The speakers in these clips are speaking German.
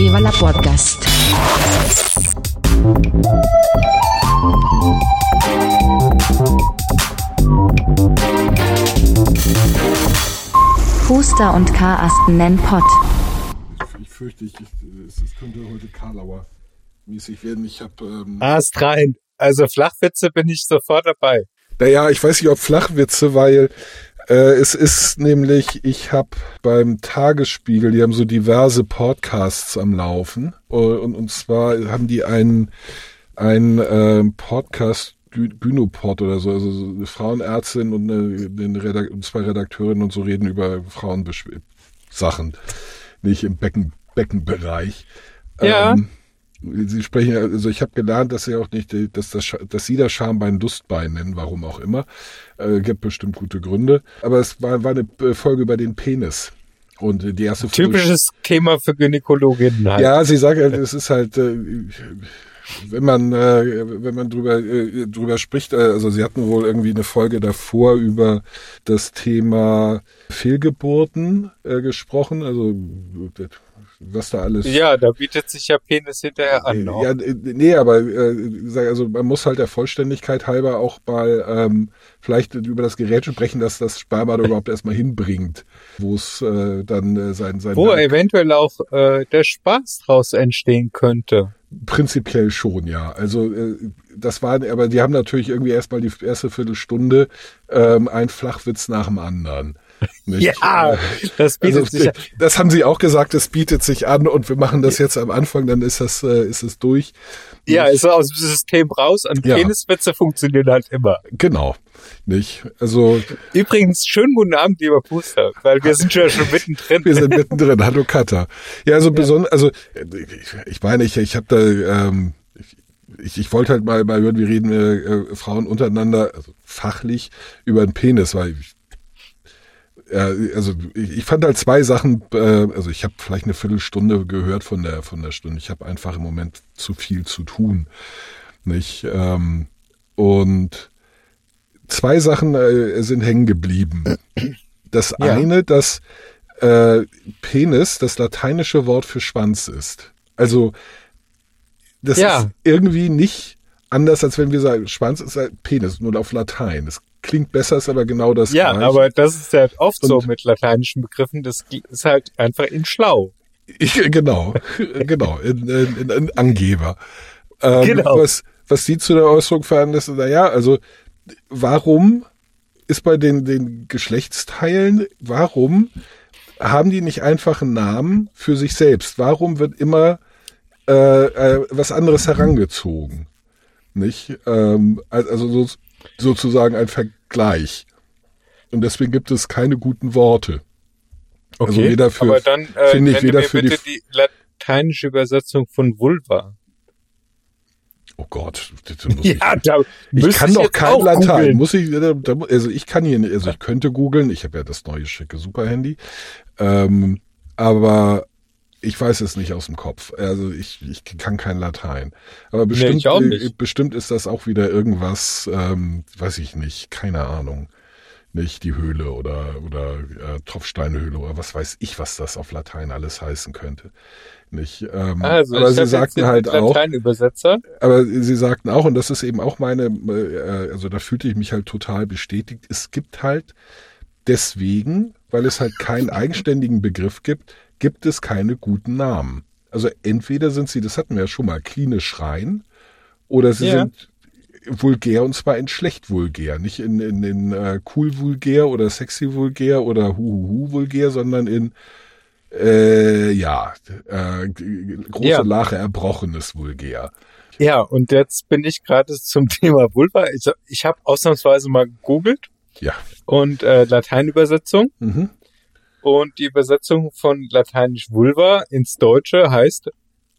Viva la Podcast. Huster und Karasten nennen Pott. Ich fürchte, ich, es, es könnte heute Karlauer mäßig werden. Ich habe ähm, Ast rein. Also Flachwitze bin ich sofort dabei. Naja, ich weiß nicht, ob Flachwitze, weil äh, es ist nämlich, ich habe beim Tagesspiegel, die haben so diverse Podcasts am Laufen und, und zwar haben die einen, einen äh, Podcast Gynopod oder so, also so eine Frauenärztin und, eine, eine Redak und zwei Redakteurinnen und so reden über Frauensachen, nicht im Becken, Beckenbereich. Ja. Ähm, Sie sprechen, also ich habe gelernt, dass sie auch nicht, dass, das, dass sie das Schambein Lustbein nennen, warum auch immer. Äh, gibt bestimmt gute Gründe. Aber es war, war eine Folge über den Penis. Und die erste Typisches Folge, Thema für Gynäkologinnen halt. Ja, sie sagt, es ist halt, äh, wenn man, äh, wenn man drüber, äh, drüber spricht, äh, also sie hatten wohl irgendwie eine Folge davor über das Thema Fehlgeburten äh, gesprochen, also was da alles. Ja, da bietet sich ja Penis hinterher an. Noch. Ja, nee, aber äh, also man muss halt der Vollständigkeit halber auch mal ähm, vielleicht über das Gerät sprechen, dass das Sperma da überhaupt erstmal hinbringt, wo es äh, dann äh, sein sein. Wo Dank eventuell auch äh, der Spaß draus entstehen könnte. Prinzipiell schon, ja. Also äh, das war, aber die haben natürlich irgendwie erstmal die erste Viertelstunde ähm, ein Flachwitz nach dem anderen. Nicht? Ja, das bietet also, sich an. Das haben sie auch gesagt, es bietet sich an und wir machen das jetzt am Anfang, dann ist das, äh, ist es durch. Ja, ist aus dem System raus und ja. Peniswitze funktionieren halt immer. Genau. Nicht? Also. Übrigens, schönen guten Abend, lieber Puster, weil wir sind ja schon mittendrin. wir sind mittendrin. Hallo Katha. Ja, also ja. besonders, also ich, meine, ich, ich habe da, ähm, ich, ich wollte halt mal, mal hören, wir reden äh, äh, Frauen untereinander, also fachlich, über den Penis, weil ich also ich, fand halt zwei Sachen, äh, also ich habe vielleicht eine Viertelstunde gehört von der von der Stunde. Ich habe einfach im Moment zu viel zu tun, nicht? Ähm, und zwei Sachen äh, sind hängen geblieben. Das ja. eine, dass äh, Penis das lateinische Wort für Schwanz ist. Also das ja. ist irgendwie nicht anders, als wenn wir sagen, Schwanz ist Penis, nur auf Latein. Das klingt besser, ist aber genau das Ja, gleiche. aber das ist ja oft Und so mit lateinischen Begriffen, das ist halt einfach in schlau. Ich, genau, genau, in, in, in Angeber. Ähm, genau. Was, was Sie zu der Äußerung veranlasst, naja, also warum ist bei den, den Geschlechtsteilen, warum haben die nicht einfach einen Namen für sich selbst? Warum wird immer äh, äh, was anderes herangezogen? Nicht? Ähm, also so, sozusagen ein Vergleich. Und deswegen gibt es keine guten Worte. Also okay, also weder für, aber dann äh, finde ich weder für die, die lateinische Übersetzung von Vulva. Oh Gott, ja, da ich kann doch kein Latein. Googlen. Muss ich, da, also ich kann hier nicht, also ich könnte googeln. Ich habe ja das neue schicke Superhandy, ähm, aber ich weiß es nicht aus dem Kopf. Also ich, ich kann kein Latein. Aber bestimmt, nee, bestimmt ist das auch wieder irgendwas, ähm, weiß ich nicht, keine Ahnung. Nicht die Höhle oder, oder äh, Tropfsteinhöhle oder was weiß ich, was das auf Latein alles heißen könnte. Nicht, ähm, also, aber sie sagten halt auch, aber sie sagten auch, und das ist eben auch meine, äh, also da fühlte ich mich halt total bestätigt, es gibt halt deswegen, weil es halt keinen eigenständigen Begriff gibt, gibt es keine guten Namen. Also entweder sind sie, das hatten wir ja schon mal, klinisch rein, oder sie ja. sind vulgär und zwar in schlecht vulgär, nicht in, in, in uh, cool vulgär oder sexy vulgär oder huhuhu vulgär, sondern in äh, ja, äh, große ja. Lache erbrochenes vulgär. Ja, und jetzt bin ich gerade zum Thema Vulva. Ich, ich habe ausnahmsweise mal gegoogelt. Ja. Und äh, Lateinübersetzung. Mhm. Und die Übersetzung von lateinisch Vulva ins Deutsche heißt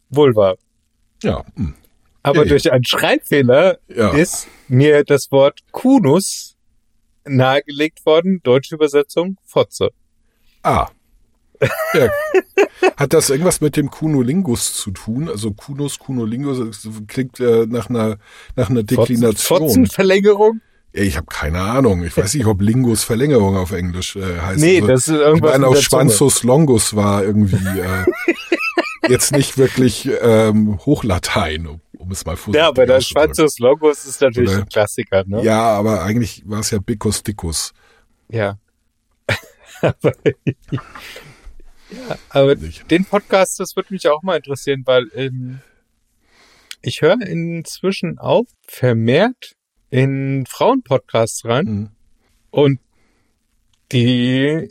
Vulva. Ja. Hm. Aber ja, durch einen Schreibfehler ja. ist mir das Wort Kunus nahegelegt worden. Deutsche Übersetzung Fotze. Ah. Ja. Hat das irgendwas mit dem Kunolingus zu tun? Also Kunus, Kunolingus klingt äh, nach einer nach einer Deklination. Fotzenverlängerung? Ich habe keine Ahnung. Ich weiß nicht, ob Lingus Verlängerung auf Englisch äh, heißt. Nee, also, das ist irgendwas. Ich meine, auch Schwanzus Longus war irgendwie. Äh, jetzt nicht wirklich ähm, Hochlatein, um, um es mal vorsichtig Ja, aber der Schwanzus Logos ist natürlich Oder, ein Klassiker, ne? Ja, aber eigentlich war es ja Bicus Dicus. Ja. aber, ja, aber den Podcast, das würde mich auch mal interessieren, weil ähm, ich höre inzwischen auch vermehrt in Frauenpodcasts rein mhm. und die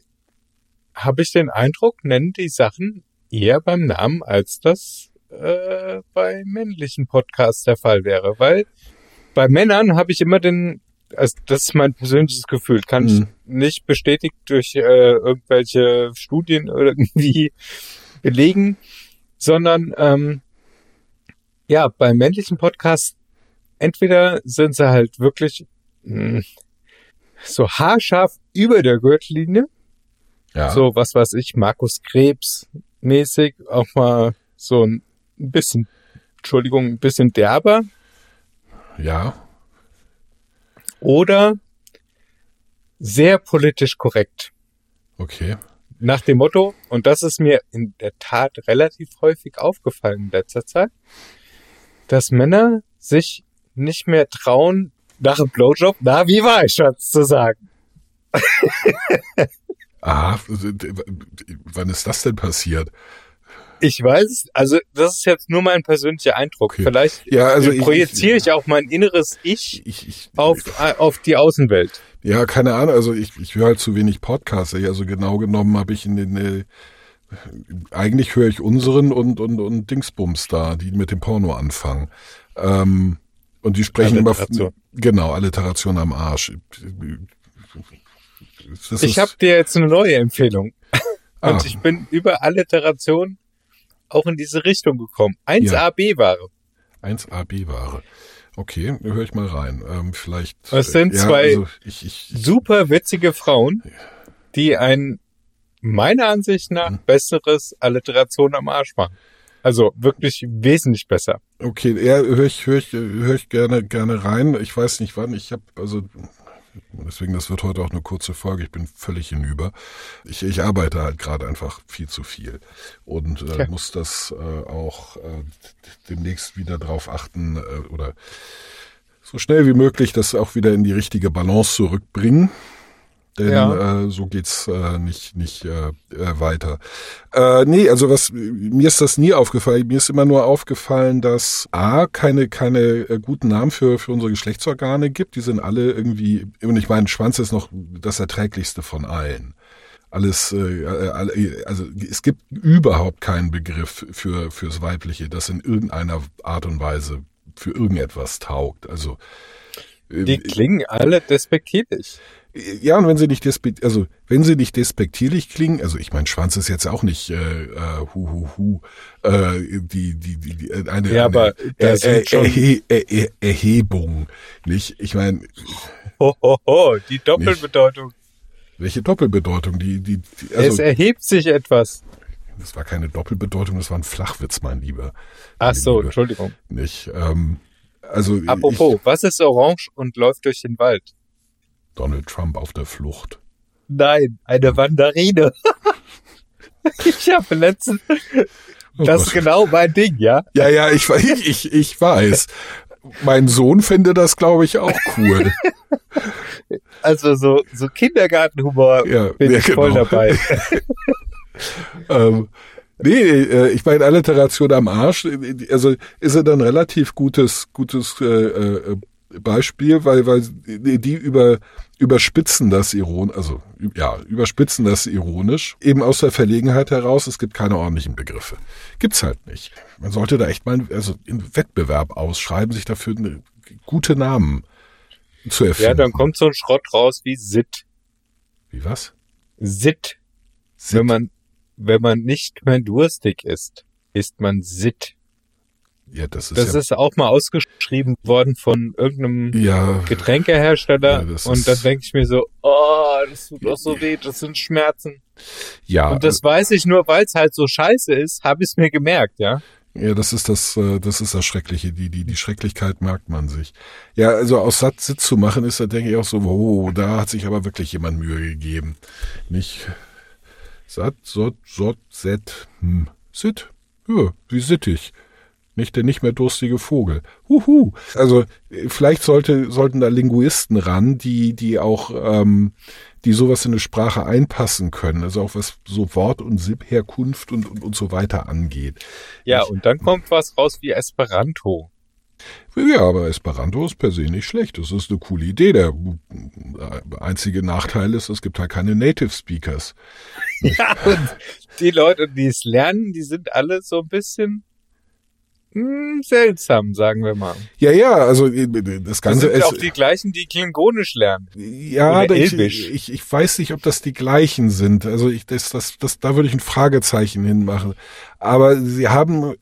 habe ich den Eindruck, nennen die Sachen eher beim Namen, als das äh, bei männlichen Podcasts der Fall wäre. Weil bei Männern habe ich immer den, also das ist mein persönliches Gefühl, kann mhm. ich nicht bestätigt durch äh, irgendwelche Studien irgendwie belegen, sondern ähm, ja, bei männlichen Podcasts entweder sind sie halt wirklich mh, hm, so haarscharf über der Gürtellinie, ja. so was weiß ich, Markus Krebs mäßig, auch mal so ein bisschen, Entschuldigung, ein bisschen derber. Ja. Oder sehr politisch korrekt. Okay. Nach dem Motto, und das ist mir in der Tat relativ häufig aufgefallen in letzter Zeit, dass Männer sich nicht mehr trauen, nach einem Blowjob, na, wie war ich, Schatz, zu sagen. Ah, wann ist das denn passiert? Ich weiß, also das ist jetzt nur mein persönlicher Eindruck. Okay. Vielleicht ja, also projiziere ich, ich, auch mein inneres Ich, ich, ich auf, auf die Außenwelt. Ja, keine Ahnung. Also ich, ich höre halt zu wenig Podcasts. Also genau genommen habe ich in den äh, eigentlich höre ich unseren und und und Dingsbums da, die mit dem Porno anfangen. Ähm, und die sprechen immer genau Alliteration am Arsch. Das ich habe dir jetzt eine neue Empfehlung. Und ah. ich bin über Alliteration auch in diese Richtung gekommen. 1AB-Ware. 1AB-Ware. Okay, höre ich mal rein. Ähm, vielleicht. Das sind ja, zwei also ich, ich, super witzige Frauen, die ein meiner Ansicht nach hm. besseres Alliteration am Arsch machen. Also wirklich wesentlich besser. Okay, ja, höre ich, höre ich, höre ich gerne, gerne rein. Ich weiß nicht wann. Ich habe also Deswegen, das wird heute auch eine kurze Folge. Ich bin völlig hinüber. Ich, ich arbeite halt gerade einfach viel zu viel und äh, okay. muss das äh, auch äh, demnächst wieder drauf achten äh, oder so schnell wie möglich das auch wieder in die richtige Balance zurückbringen. Denn ja. äh, so geht's äh, nicht nicht äh, äh, weiter. Äh, nee, also was mir ist das nie aufgefallen. Mir ist immer nur aufgefallen, dass a keine keine äh, guten Namen für für unsere Geschlechtsorgane gibt. Die sind alle irgendwie. Und ich meine, Schwanz ist noch das erträglichste von allen. Alles, äh, äh also es gibt überhaupt keinen Begriff für fürs Weibliche, das in irgendeiner Art und Weise für irgendetwas taugt. Also äh, die klingen alle despektierlich. Ja, und wenn sie nicht despekt, also wenn sie nicht despektierlich klingen, also ich mein Schwanz ist jetzt auch nicht äh, äh, hu hu hu äh, die die die, die äh, eine, ja, aber eine äh, äh, Erhe er Erhebung, nicht? Ich meine ho, ho, ho, die Doppelbedeutung. Nicht. Welche Doppelbedeutung? Die die, die also, es erhebt sich etwas. Das war keine Doppelbedeutung, das war ein Flachwitz, mein Lieber. Ach so, Liebe. Entschuldigung. Nicht. Ähm, also Apropos, ich, was ist orange und läuft durch den Wald? Donald Trump auf der Flucht. Nein, eine Mandarine. ich habe letztens. Oh das ist genau mein Ding, ja? Ja, ja, ich, ich, ich weiß. Mein Sohn finde das, glaube ich, auch cool. Also so, so Kindergartenhumor ja, bin ja, ich voll genau. dabei. ähm, nee, äh, ich meine Alliteration am Arsch, also ist er dann relativ gutes, gutes äh, äh, Beispiel, weil, weil die über, überspitzen das ironisch, also ja, überspitzen das ironisch, eben aus der Verlegenheit heraus, es gibt keine ordentlichen Begriffe. Gibt's halt nicht. Man sollte da echt mal, also in Wettbewerb ausschreiben, sich dafür eine, gute Namen zu erfinden. Ja, dann kommt so ein Schrott raus wie Sit. Wie was? Sit. Sit. Wenn man, wenn man nicht mehr durstig ist, ist man Sit. Ja, das ist das ja ist auch mal ausgeschrieben worden von irgendeinem ja, Getränkehersteller. Ja, und dann denke ich mir so, oh, das tut doch so weh, das sind Schmerzen. Ja. Und das weiß ich nur, weil es halt so scheiße ist, habe ich es mir gemerkt, ja. Ja, das ist das, äh, das ist das Schreckliche. Die, die, die Schrecklichkeit merkt man sich. Ja, also aus Satt Sitz zu machen, ist da denke ich auch so, oh, da hat sich aber wirklich jemand Mühe gegeben. Nicht Satt, Sott, Sott, Set, hm, Sit. Ja, wie sittig. Nicht der nicht mehr durstige Vogel. Huhu. Also vielleicht sollte, sollten da Linguisten ran, die, die auch, ähm, die sowas in eine Sprache einpassen können. Also auch was so Wort- und Herkunft und, und, und so weiter angeht. Ja, ich, und dann kommt was raus wie Esperanto. Ja, aber Esperanto ist per se nicht schlecht. Das ist eine coole Idee. Der einzige Nachteil ist, es gibt halt keine Native Speakers. Ja, und die Leute, die es lernen, die sind alle so ein bisschen hm, seltsam, sagen wir mal. Ja, ja, also das Ganze das sind auch die gleichen, die Klingonisch lernen. Ja, ich, ich, ich weiß nicht, ob das die gleichen sind. Also ich, das, das, das, da würde ich ein Fragezeichen hinmachen. Aber sie haben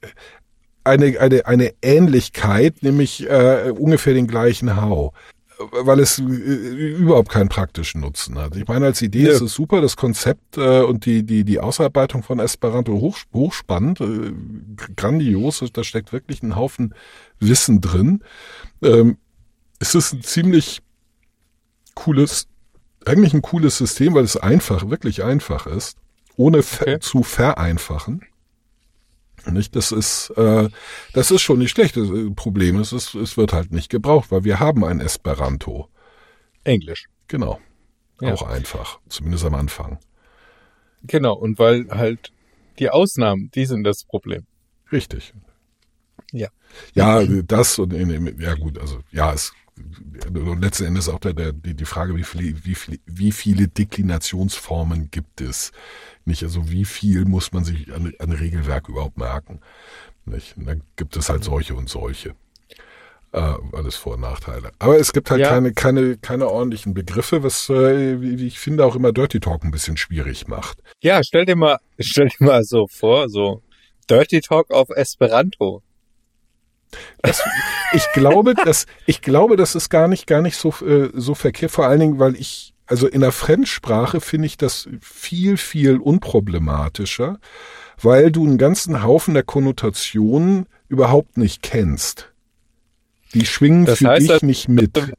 eine, eine, eine Ähnlichkeit, nämlich äh, ungefähr den gleichen Hau weil es äh, überhaupt keinen praktischen Nutzen hat. Ich meine, als Idee ja. ist es super, das Konzept äh, und die, die, die Ausarbeitung von Esperanto hoch, hochspannend, äh, grandios, da steckt wirklich ein Haufen Wissen drin. Ähm, es ist ein ziemlich cooles, eigentlich ein cooles System, weil es einfach, wirklich einfach ist, ohne okay. zu vereinfachen. Nicht? Das ist, äh, das ist schon nicht schlecht. Das äh, Problem ist, es, es wird halt nicht gebraucht, weil wir haben ein Esperanto. Englisch. Genau. Ja. Auch einfach. Zumindest am Anfang. Genau. Und weil halt die Ausnahmen, die sind das Problem. Richtig. Ja. Ja, das und ja gut, also ja, es letzten Endes auch der, der, die, die Frage, wie viele, wie, viele, wie viele Deklinationsformen gibt es? Nicht, also wie viel muss man sich an, an Regelwerk überhaupt merken? Nicht? Und dann gibt es halt solche und solche. Äh, alles Vor- und Nachteile. Aber es gibt halt ja. keine, keine, keine ordentlichen Begriffe, was äh, wie ich finde auch immer Dirty Talk ein bisschen schwierig macht. Ja, stell dir mal, stell dir mal so vor, so Dirty Talk auf Esperanto. Das, ich glaube, dass ich glaube, das ist gar nicht gar nicht so äh, so verkehrt. Vor allen Dingen, weil ich also in der Fremdsprache finde ich das viel viel unproblematischer, weil du einen ganzen Haufen der Konnotationen überhaupt nicht kennst. Die schwingen das für heißt, dich nicht mit. Wenn du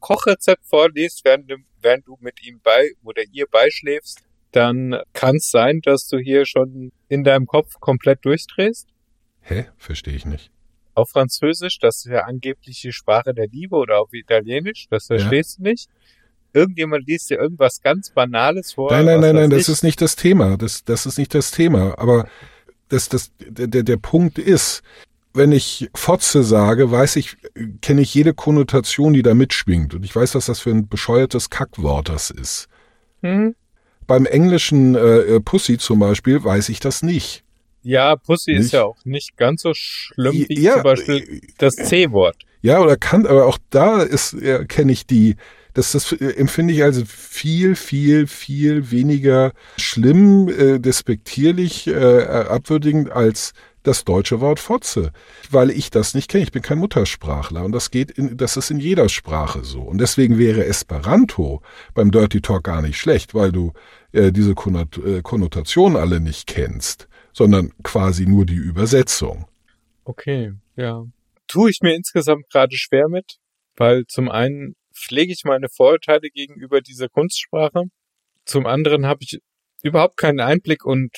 Kochrezept vorliest, während während du mit ihm bei oder ihr beischläfst, dann kann es sein, dass du hier schon in deinem Kopf komplett durchdrehst. Hä? Verstehe ich nicht auf Französisch, das ist ja angeblich die Sprache der Liebe oder auf Italienisch, das verstehst ja. du nicht. Irgendjemand liest dir irgendwas ganz Banales vor. Nein, nein, nein, nein, das ist nicht das Thema. Das, das ist nicht das Thema. Aber das, das, der, der Punkt ist, wenn ich Fotze sage, weiß ich, kenne ich jede Konnotation, die da mitschwingt. Und ich weiß, was das für ein bescheuertes Kackwort das ist. Hm? Beim englischen äh, Pussy zum Beispiel weiß ich das nicht. Ja, Pussy nicht? ist ja auch nicht ganz so schlimm wie ja, zum Beispiel äh, das C-Wort. Ja, oder kann, aber auch da ist, ja, kenne ich die, das, das empfinde ich also viel, viel, viel weniger schlimm, äh, despektierlich, äh, abwürdigend als das deutsche Wort Fotze, weil ich das nicht kenne. Ich bin kein Muttersprachler und das geht in, das ist in jeder Sprache so. Und deswegen wäre Esperanto beim Dirty Talk gar nicht schlecht, weil du äh, diese äh, Konnotation alle nicht kennst sondern quasi nur die Übersetzung. Okay, ja. Tue ich mir insgesamt gerade schwer mit, weil zum einen pflege ich meine Vorurteile gegenüber dieser Kunstsprache, zum anderen habe ich überhaupt keinen Einblick und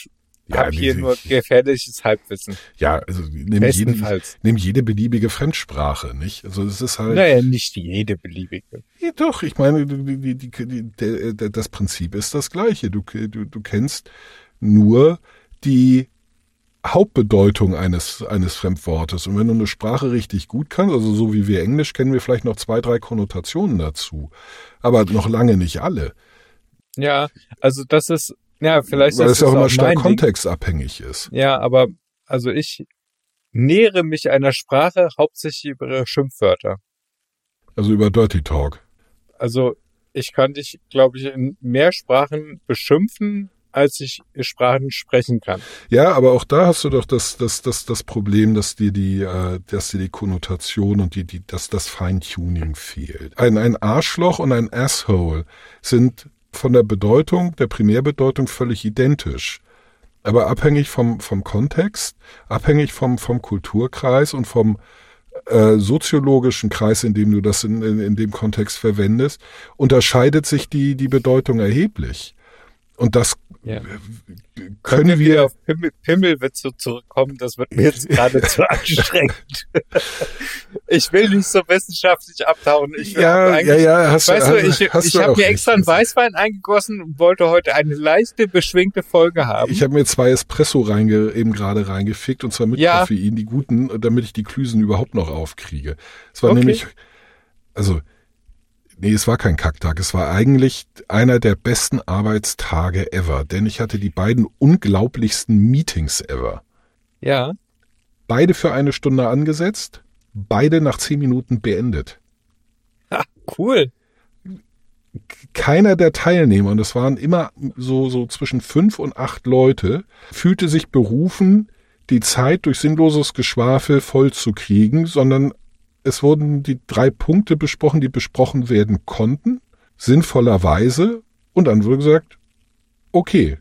ja, habe hier nur gefährliches Halbwissen. Ja, also nimm jede, nimm jede beliebige Fremdsprache, nicht? Also es ist halt. Naja, nicht jede beliebige. Ja, doch, ich meine, die, die, die, das Prinzip ist das gleiche. Du, du, du kennst nur die Hauptbedeutung eines, eines Fremdwortes. Und wenn du eine Sprache richtig gut kannst, also so wie wir Englisch, kennen wir vielleicht noch zwei, drei Konnotationen dazu. Aber noch lange nicht alle. Ja, also das ist, ja, vielleicht Weil es ja auch immer stark kontextabhängig ist. Ja, aber also ich nähere mich einer Sprache hauptsächlich über Schimpfwörter. Also über Dirty Talk. Also ich kann dich, glaube ich, in mehr Sprachen beschimpfen, als ich Sprachen sprechen kann. Ja, aber auch da hast du doch das, das, das, das Problem, dass dir die, äh, dass dir die Konnotation und die, die, dass das Feintuning fehlt. Ein, ein Arschloch und ein Asshole sind von der Bedeutung, der Primärbedeutung völlig identisch. Aber abhängig vom, vom Kontext, abhängig vom, vom Kulturkreis und vom äh, soziologischen Kreis, in dem du das in, in, in dem Kontext verwendest, unterscheidet sich die, die Bedeutung erheblich. Und das Ja. können wir wir auf Pimmel, Pimmelwitze zurückkommen? Das wird mir jetzt gerade zu anstrengend. Ich will nicht so wissenschaftlich abtauchen. Ich will Ja, ja, ja, hast du- weißt du, ich, hast ich habe mir extra einen Weißwein eingegossen und wollte heute eine leichte, beschwingte Folge haben. Ich habe mir zwei Espresso reinge, eben gerade reingefickt und zwar mit Ja. Koffein, die guten, damit ich die Klüsen überhaupt noch aufkriege. Es war Okay. nämlich, also, nee, es war kein Kacktag. Es war eigentlich einer der besten Arbeitstage ever, denn ich hatte die beiden unglaublichsten Meetings ever. ja, Beide für eine Stunde angesetzt, beide nach zehn Minuten beendet. ha, cool. keiner der Teilnehmer, und es waren immer so, so zwischen fünf und acht Leute, fühlte sich berufen, die Zeit durch sinnloses Geschwafel voll zu kriegen, sondern es wurden die drei Punkte besprochen, die besprochen werden konnten, sinnvollerweise, und dann wurde gesagt, okay,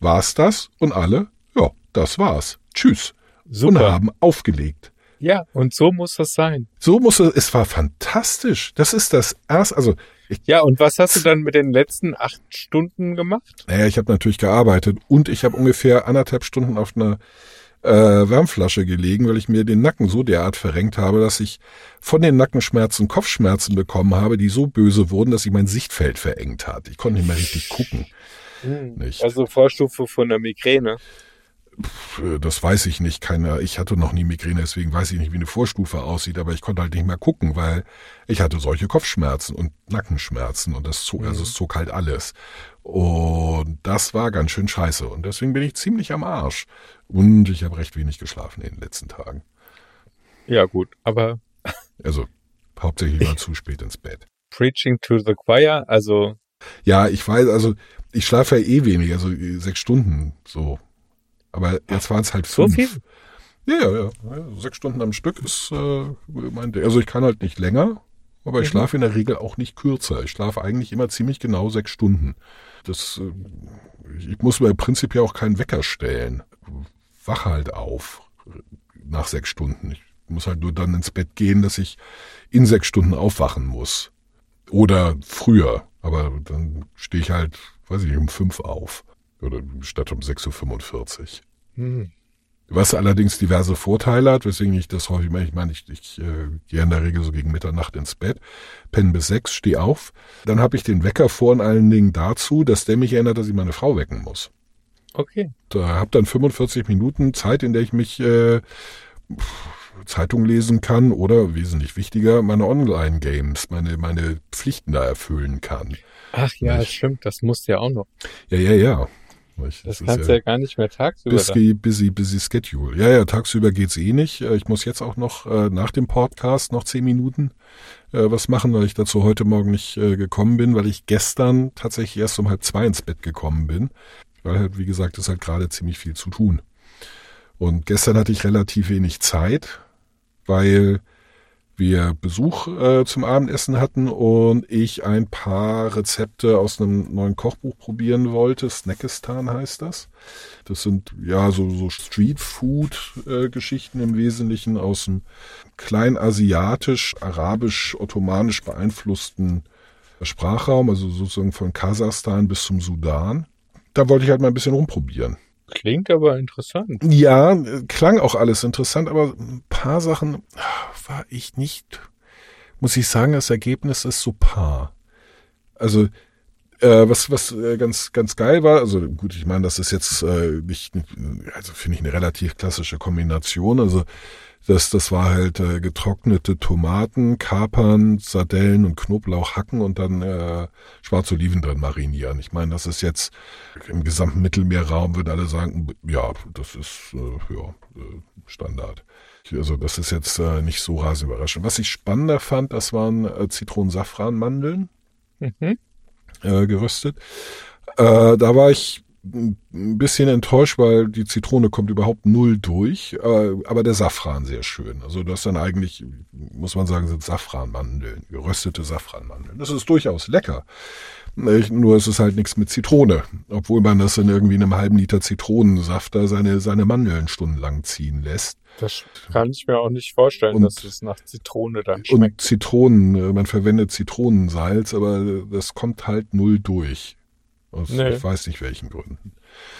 war's das? Und alle, ja, das war's. Tschüss. Und Super. haben aufgelegt. Ja, und so muss das sein. So muss es, es war fantastisch. Das ist das erste, also ich Ja, und was hast du dann mit den letzten acht Stunden gemacht? Naja, ich habe natürlich gearbeitet und ich habe ungefähr anderthalb Stunden auf einer äh, Wärmflasche gelegen, weil ich mir den Nacken so derart verrenkt habe, dass ich von den Nackenschmerzen Kopfschmerzen bekommen habe, die so böse wurden, dass sich mein Sichtfeld verengt hat. Ich konnte nicht mehr richtig gucken. Nicht. Also Vorstufe von der Migräne. Äh, Das weiß ich nicht. Keine, ich hatte noch nie Migräne, deswegen weiß ich nicht, wie eine Vorstufe aussieht, aber ich konnte halt nicht mehr gucken, weil ich hatte solche Kopfschmerzen und Nackenschmerzen und das zog, also es zog halt alles. Und das war ganz schön scheiße. Und deswegen bin ich ziemlich am Arsch. Und ich habe recht wenig geschlafen in den letzten Tagen. Ja, gut, aber Also hauptsächlich mal zu spät ins Bett. Preaching to the Choir, also Ja, ich weiß, also ich schlafe ja eh wenig, also sechs Stunden so. Aber jetzt waren es halt so fünf. viel. Ja, ja, ja. Sechs Stunden am Stück ist äh, mein Ding. Also ich kann halt nicht länger, aber ich Mhm. schlafe in der Regel auch nicht kürzer. Ich schlafe eigentlich immer ziemlich genau sechs Stunden. Das, äh, ich muss mir prinzipiell auch keinen Wecker stellen. Wach halt auf nach sechs Stunden. Ich muss halt nur dann ins Bett gehen, dass ich in sechs Stunden aufwachen muss. Oder früher. Aber dann stehe ich halt, weiß ich nicht, um fünf auf. Oder statt um 6.45 Uhr. Hm. Was allerdings diverse Vorteile hat, weswegen ich das häufig mache. Ich meine, ich, ich äh, gehe in der Regel so gegen Mitternacht ins Bett, penne bis sechs, stehe auf. Dann habe ich den Wecker vor und allen Dingen dazu, dass der mich erinnert, dass ich meine Frau wecken muss. Okay. Da habe dann 45 Minuten Zeit, in der ich mich äh, Zeitung lesen kann oder wesentlich wichtiger, meine Online-Games, meine, meine Pflichten da erfüllen kann. Ach ja, Nicht. stimmt, das muss ja auch noch. Ja, ja, ja. Ich- Das ist kannst du ja gar nicht mehr tagsüber. dann. Busy, busy, busy Schedule. Ja, ja, tagsüber geht's eh nicht. Äh, Ich muss jetzt auch noch äh, nach dem Podcast noch zehn Minuten äh, was machen, weil ich dazu heute Morgen nicht äh, gekommen bin, weil ich gestern tatsächlich erst um halb zwei ins Bett gekommen bin. Weil halt, wie gesagt, ist halt gerade ziemlich viel zu tun. Und gestern hatte ich relativ wenig Zeit, weil wir Besuch äh, zum Abendessen hatten und ich ein paar Rezepte aus einem neuen Kochbuch probieren wollte. Snackistan heißt das. Das sind ja so, so Street-Food-Geschichten im Wesentlichen aus dem kleinasiatisch, arabisch, ottomanisch beeinflussten Sprachraum, also sozusagen von Kasachstan bis zum Sudan. Da wollte ich halt mal ein bisschen rumprobieren. Klingt aber interessant. Ja, klang auch alles interessant, aber ein paar Sachen war ich nicht, muss ich sagen, das Ergebnis ist so paar. Also, äh, was, was äh, ganz, ganz geil war, also gut, ich meine, das ist jetzt äh, nicht, also finde ich eine relativ klassische Kombination. Also das, das war halt äh, getrocknete Tomaten, Kapern, Sardellen und Knoblauch hacken und dann äh, Schwarzoliven drin marinieren. Ich meine, das ist jetzt im gesamten Mittelmeerraum, würden alle sagen, ja, das ist äh, ja, äh, Standard. Also das ist jetzt äh, nicht so rasend überraschend. Was ich spannender fand, das waren äh, Zitronen-Safran-Mandeln Mhm. äh, geröstet. Äh, da war ich ein bisschen enttäuscht, weil die Zitrone kommt überhaupt null durch, äh, aber der Safran sehr schön. Also das dann eigentlich, muss man sagen, sind Safranmandeln, geröstete Safranmandeln. Das ist durchaus lecker. Nur es ist halt nichts mit Zitrone, obwohl man das in irgendwie einem halben Liter Zitronensaft da seine, seine Mandeln stundenlang ziehen lässt. Das kann ich mir auch nicht vorstellen, Und- dass es nach Zitrone dann schmeckt. Und Zitronen, äh, man verwendet Zitronensalz, aber das kommt halt null durch. Aus Nee. ich weiß nicht welchen Gründen.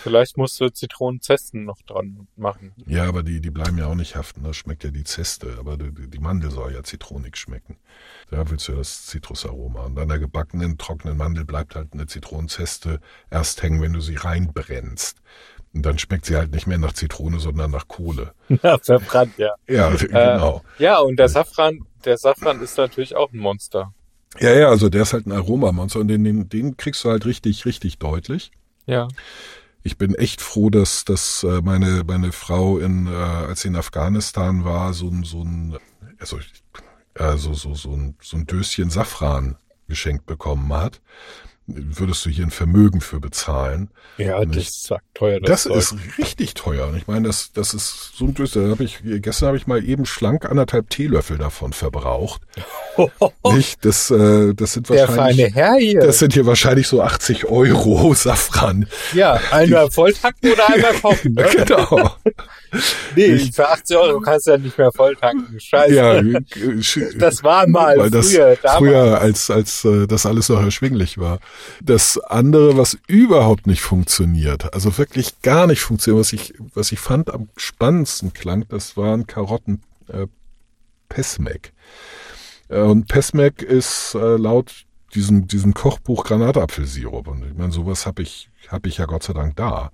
Vielleicht musst du Zitronenzesten noch dran machen. Ja, aber die, die bleiben ja auch nicht haften. Das schmeckt ja die Zeste. Aber die, die Mandel soll ja zitronig schmecken. Da willst du ja das Zitrusaroma. Und an der gebackenen, trockenen Mandel bleibt halt eine Zitronenzeste erst hängen, wenn du sie reinbrennst. Und dann schmeckt sie halt nicht mehr nach Zitrone, sondern nach Kohle. Ja, verbrannt, ja. Ja, genau. Ja, und der Safran, der Safran ist natürlich auch ein Monster. Ja, ja, also der ist halt ein Aromamonster und den, den, den kriegst du halt richtig, richtig deutlich. Ja. Ich bin echt froh, dass, dass äh, meine, meine Frau in, äh, als sie in Afghanistan war, so ein, so ein, also, äh, so, so, so ein, so ein Döschen Safran geschenkt bekommen hat. Würdest du hier ein Vermögen für bezahlen? Ja, das ist sack teuer. Das, Zeug. ist richtig teuer. Und ich meine, das, das ist so ein Döschen. Da hab ich, gestern habe ich mal eben schlank anderthalb Teelöffel davon verbraucht. Nicht? Das, äh, das sind der wahrscheinlich. feine Herr hier. Das sind hier wahrscheinlich so 80 Euro Safran. ja, einmal volltanken oder einmal kochen. Ne? Genau. Nee, für 80 Euro kannst du ja nicht mehr volltanken. Scheiße. Ja, äh, Das war mal das früher, damals. früher, als als äh, das alles noch erschwinglich war. Das andere, was überhaupt nicht funktioniert, also wirklich gar nicht funktioniert, was ich was ich fand am spannendsten klang, das waren Karotten äh, Pesmek. Äh, und Pesmek ist äh, laut diesem diesem Kochbuch Granatapfelsirup und ich meine, sowas habe ich habe ich ja Gott sei Dank da.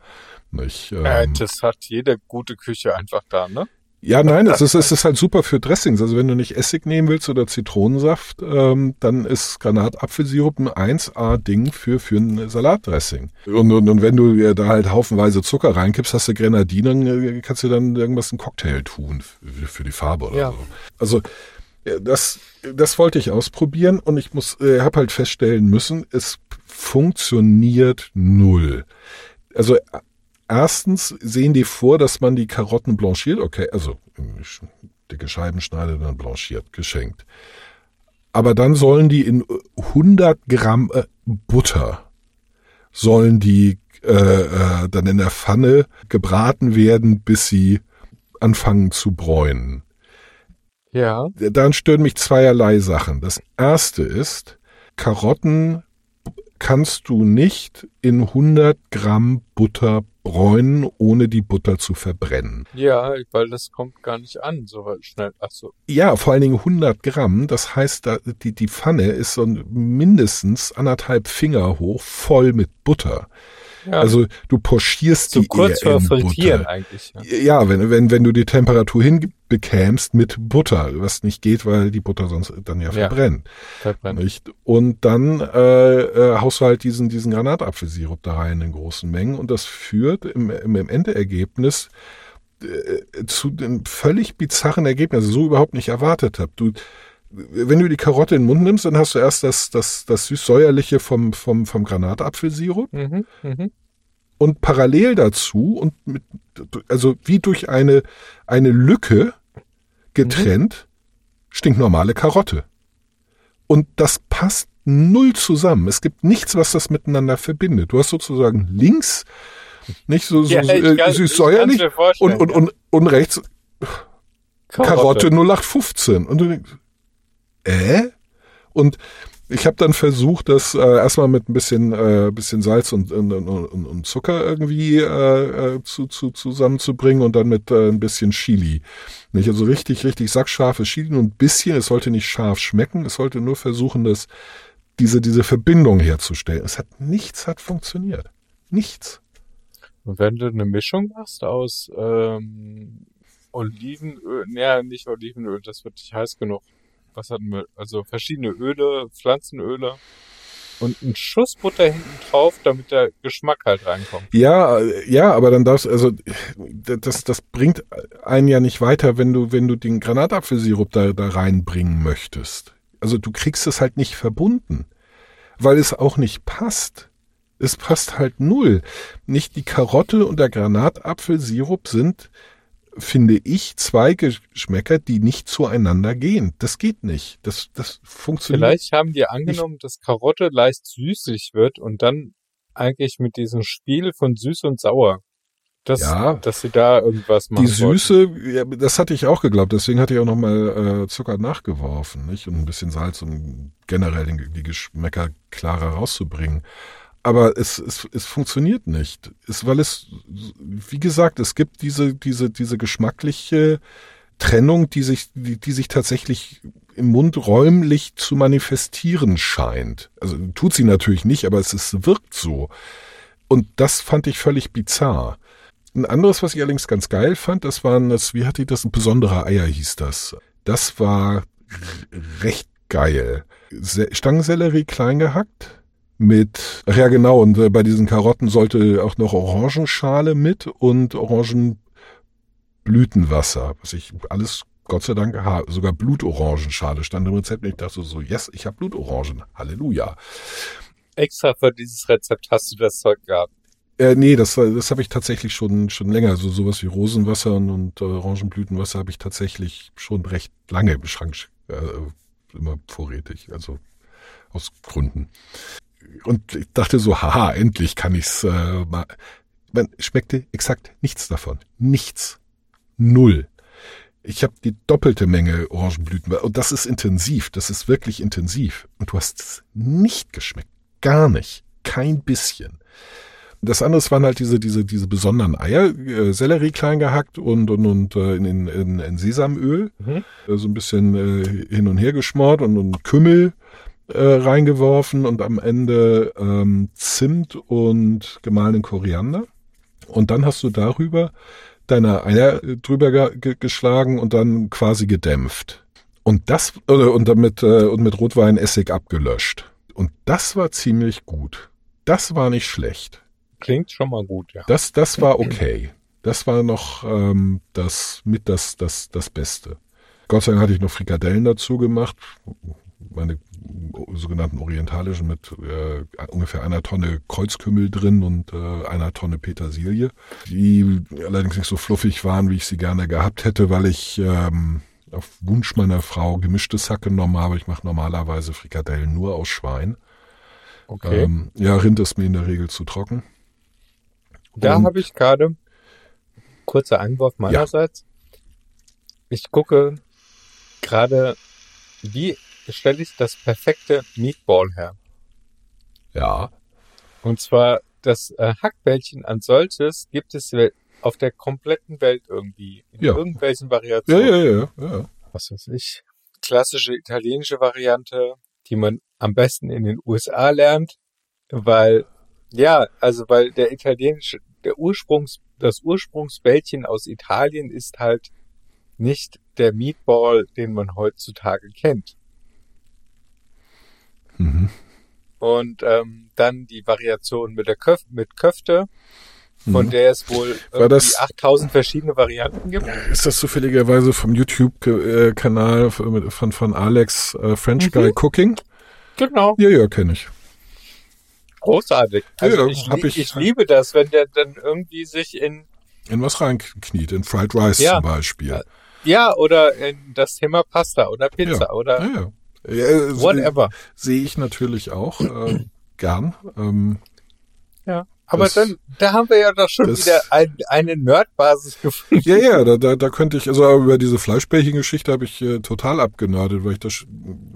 Nicht, Äh, ähm, das hat jede gute Küche einfach da, ne? Ja, nein, es ist, es ist halt super für Dressings. Also wenn du nicht Essig nehmen willst oder Zitronensaft, ähm, dann ist Granatapfelsirup ein 1A-Ding für, für ein Salatdressing. Und, und, und wenn du da halt haufenweise Zucker reinkippst, hast du Grenadinen, äh, kannst du dann irgendwas einen Cocktail tun für, die Farbe oder Ja. so. Also ja, das, das wollte ich ausprobieren und ich muss, äh, habe halt feststellen müssen, es funktioniert null. Also erstens sehen die vor, dass man die Karotten blanchiert, okay, also äh, dicke Scheiben schneidet, dann blanchiert, geschenkt. Aber dann sollen die in äh, 100 Gramm äh, Butter, sollen die äh, äh, dann in der Pfanne gebraten werden, bis sie anfangen zu bräunen. Ja. Dann stören mich zweierlei Sachen. Das erste ist, Karotten kannst du nicht in 100 Gramm Butter bräunen, ohne die Butter zu verbrennen. Ja, weil das kommt gar nicht an, so schnell. Ach so. Ja, vor allen Dingen 100 Gramm. Das heißt, da, die, die Pfanne ist so mindestens anderthalb Finger hoch, voll mit Butter. Ja, Also du pochierst so die kurz Frittieren Butter. eigentlich. Ja. Ja, wenn, wenn, wenn du die Temperatur hinbekämst mit Butter, was nicht geht, weil die Butter sonst dann ja Ja. verbrennt. Verbrennt. Nicht? Und dann äh, äh, haust du halt diesen, diesen Granatapfelsirup da rein in großen Mengen und das führt im, im, im Endergebnis äh, zu dem völlig bizarren Ergebnis, also so überhaupt nicht erwartet hab. Du, wenn du die Karotte in den Mund nimmst, dann hast du erst das, das, das süß-säuerliche vom, vom, vom Granatapfelsirup Mhm, mhm. und parallel dazu und mit, also wie durch eine, eine Lücke getrennt, stinknormale Karotte. Und das passt null zusammen. Es gibt nichts, was das miteinander verbindet. Du hast sozusagen links, nicht so, so Ja, äh, süß-säuerlich und, und, und, und rechts Karotte 0815. Und du denkst, äh? Und ich habe dann versucht, das äh, erstmal mit ein bisschen, äh, bisschen Salz und, und, und, und Zucker irgendwie äh, äh, zu, zu, zusammenzubringen und dann mit äh, ein bisschen Chili. Nicht? Also richtig, richtig sackscharfes Chili und ein bisschen, es sollte nicht scharf schmecken, es sollte nur versuchen, dass diese, diese Verbindung herzustellen. Es hat nichts hat funktioniert. Nichts. Und wenn du eine Mischung machst aus ähm, Olivenöl, ja, nicht Olivenöl, das wird nicht heiß genug. Was hatten wir? Also verschiedene Öle, Pflanzenöle und einen Schuss Butter hinten drauf, damit der Geschmack halt reinkommt. Ja, ja, aber dann darfst also das das bringt einen ja nicht weiter, wenn du wenn du den Granatapfelsirup da da reinbringen möchtest. Also du kriegst es halt nicht verbunden, weil es auch nicht passt. Es passt halt null. Nicht die Karotte und der Granatapfelsirup sind finde ich zwei Geschmäcker, die nicht zueinander gehen. Das geht nicht. Das das funktioniert. Vielleicht haben die angenommen, dass Karotte leicht süßlich wird und dann eigentlich mit diesem Spiel von süß und sauer, dass, Ja. dass sie da irgendwas machen Die Süße, ja, das hatte ich auch geglaubt, deswegen hatte ich auch nochmal äh, Zucker nachgeworfen, nicht? Und ein bisschen Salz, um generell den, die Geschmäcker klarer rauszubringen. Aber es, es, es funktioniert nicht. Es, weil es, wie gesagt, es gibt diese, diese, diese geschmackliche Trennung, die sich, die, die sich tatsächlich im Mund räumlich zu manifestieren scheint. Also tut sie natürlich nicht, aber es ist, wirkt so. Und das fand ich völlig bizarr. Ein anderes, was ich allerdings ganz geil fand, das waren das, wie hatte ich das, ein besonderer Eier hieß das. Das war recht geil. Stangensellerie klein gehackt mit, ach ja genau, und äh, bei diesen Karotten sollte auch noch Orangenschale mit und Orangenblütenwasser, was ich alles Gott sei Dank habe. Sogar Blutorangenschale stand im Rezept und ich dachte so, yes, ich habe Blutorangen. Halleluja. Extra für dieses Rezept hast du das Zeug gehabt. Äh, nee, das, das habe ich tatsächlich schon schon länger. Also sowas wie Rosenwasser und, und äh, Orangenblütenwasser habe ich tatsächlich schon recht lange im Schrank äh, immer vorrätig. Also aus Gründen. Und ich dachte so, haha, endlich kann ich's äh, mal. Man schmeckte exakt nichts davon. Nichts. Null. Ich habe die doppelte Menge Orangenblüten. Und das ist intensiv. Das ist wirklich intensiv. Und du hast es nicht geschmeckt. Gar nicht. Kein bisschen. Das andere waren halt diese, diese, diese besonderen Eier, äh, Sellerie klein gehackt und, und, und äh, in, in, in Sesamöl, mhm. äh, so ein bisschen äh, hin und her geschmort und, und Kümmel äh, reingeworfen und am Ende ähm, Zimt und gemahlenen Koriander. Und dann hast du darüber deine Eier drüber ge geschlagen und dann quasi gedämpft. Und das, äh, und damit, äh, und mit Rotweinessig abgelöscht. Und das war ziemlich gut. Das war nicht schlecht. Klingt schon mal gut, ja. Das, das war okay. Das war noch ähm, das mit das, das, das Beste. Gott sei Dank hatte ich noch Frikadellen dazu gemacht. Meine sogenannten orientalischen mit äh, ungefähr einer Tonne Kreuzkümmel drin und äh, einer Tonne Petersilie, die allerdings nicht so fluffig waren, wie ich sie gerne gehabt hätte, weil ich ähm, auf Wunsch meiner Frau gemischtes Hack genommen habe. Ich mache normalerweise Frikadellen nur aus Schwein. Okay. Ähm, ja, Rind ist mir in der Regel zu trocken. Da habe ich gerade, kurzer Einwurf meinerseits, ja. ich gucke gerade, wie stelle ich das perfekte Meatball her? Ja. Und zwar das äh, Hackbällchen an solches gibt es auf der kompletten Welt irgendwie. In ja. irgendwelchen Variationen. Ja, ja, ja, ja. Was weiß ich. Klassische italienische Variante, die man am besten in den USA lernt, weil ja, also weil der italienische, der Ursprungs, das Ursprungsbällchen aus Italien ist halt nicht der Meatball, den man heutzutage kennt. Mhm. Und ähm, dann die Variation mit der Köf mit Köfte, von mhm. der es wohl das, 8000 verschiedene Varianten gibt. Ist das zufälligerweise vom YouTube-Kanal von, von Alex äh, French Guy mhm. Cooking? Genau. Ja, ja, kenne ich. Großartig. Also ja, ich, ich, ich liebe das, wenn der dann irgendwie sich in in was reinkniet, in Fried Rice ja. zum Beispiel. Ja, oder in das Thema Pasta oder Pizza ja. oder ja, ja. whatever. Sehe ich natürlich auch äh, gern. Ähm, ja. Aber das, dann, da haben wir ja doch schon das, wieder ein, eine Nerdbasis gefunden. Ja, ja, da, da, da könnte ich, also über diese Fleischbällchen-Geschichte habe ich äh, total abgenördet, weil ich das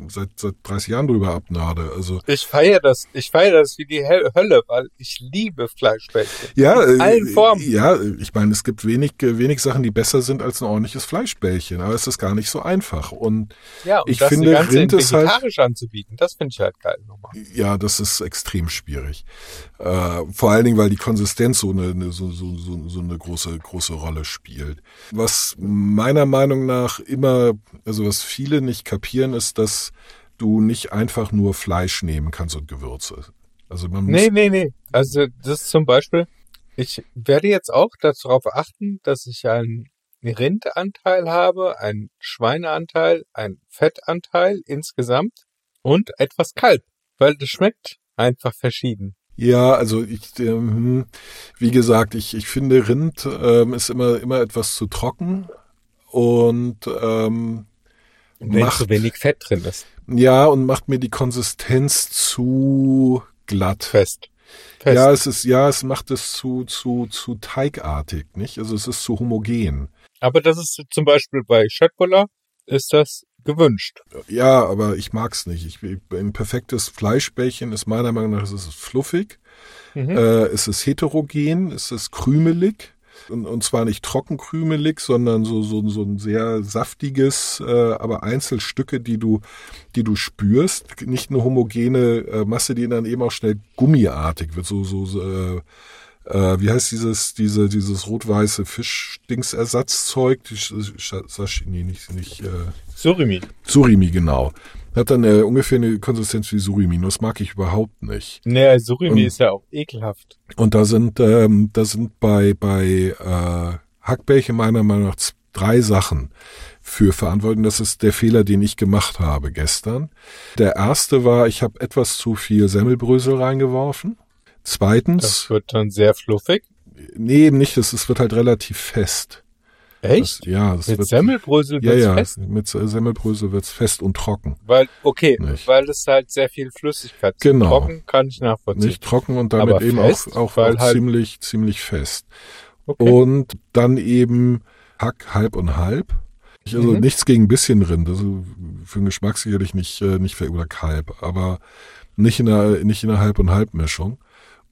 seit, seit 30 Jahren drüber abnade. Also ich feiere das, ich feiere das wie die Hölle, weil ich liebe Fleischbällchen. Ja, in allen äh, Formen. Ja, ich meine, es gibt wenig, wenig Sachen, die besser sind als ein ordentliches Fleischbällchen, aber es ist gar nicht so einfach. Und, ja, und ich das finde, Ganze Rind ist halt, anzubieten, das finde ich halt geil nochmal. Ja, das ist extrem schwierig. Äh, vor allen Dingen, weil die Konsistenz so eine, so, so, so, so eine große, große Rolle spielt. Was meiner Meinung nach immer, also was viele nicht kapieren, ist, dass du nicht einfach nur Fleisch nehmen kannst und Gewürze. Also man muss nee, nee, nee. Also das ist zum Beispiel, ich werde jetzt auch darauf achten, dass ich einen Rindanteil habe, einen Schweineanteil, einen Fettanteil insgesamt und etwas Kalb, weil das schmeckt einfach verschieden. Ja, also ich, ähm, wie gesagt, ich, ich finde Rind ähm, ist immer immer etwas zu trocken und ähm, wenn macht, zu wenig Fett drin ist. Ja, und macht mir die Konsistenz zu glatt. Fest. Fest. Ja, es ist, ja, es macht es zu, zu, zu teigartig, nicht? Also es ist zu homogen. Aber das ist zum Beispiel bei Schöttbullar ist das gewünscht. Ja, aber ich mag's nicht. Ich, ein perfektes Fleischbällchen ist meiner Meinung nach, es ist fluffig, Mhm. äh, es ist heterogen, es ist krümelig. Und, und zwar nicht trockenkrümelig, sondern so, so, so ein sehr saftiges, äh, aber Einzelstücke, die du, die du spürst. Nicht eine homogene äh, Masse, die dann eben auch schnell gummiartig wird. So, so, so äh, äh, wie heißt dieses, diese, dieses rot-weiße Fischdingsersatzzeug? Die Sashimi, nicht, nicht, äh, Surimi. Surimi, genau. Hat dann äh, ungefähr eine Konsistenz wie Surimi. Das mag ich überhaupt nicht. Nee, Surimi Und- ist ja auch ekelhaft. Und da sind, ähm, da sind bei, bei äh, Hackbällchen meiner Meinung nach drei Sachen für verantwortlich. Das ist der Fehler, den ich gemacht habe gestern. Der erste war, ich habe etwas zu viel Semmelbrösel reingeworfen. Zweitens, Das wird dann sehr fluffig. nee, eben nicht, das, es wird halt relativ fest. Echt? Das, ja, das Mit wird, Semmelbrösel ja, wird's ja, fest? mit Semmelbrösel wird's fest und trocken. Weil, okay, Nicht. weil es halt sehr viel Flüssigkeit. Genau. Trocken kann ich nachvollziehen. Nicht trocken und damit Aber eben fest, auch, auch, auch halt- ziemlich, ziemlich fest. Okay. Und dann eben Hack halb und halb. Ich- Also Mhm. nichts gegen ein bisschen Rind. Also für den Geschmack sicherlich nicht, äh, nicht für oder Kalb, aber nicht in einer, nicht in einer Halb- und Halb-Mischung.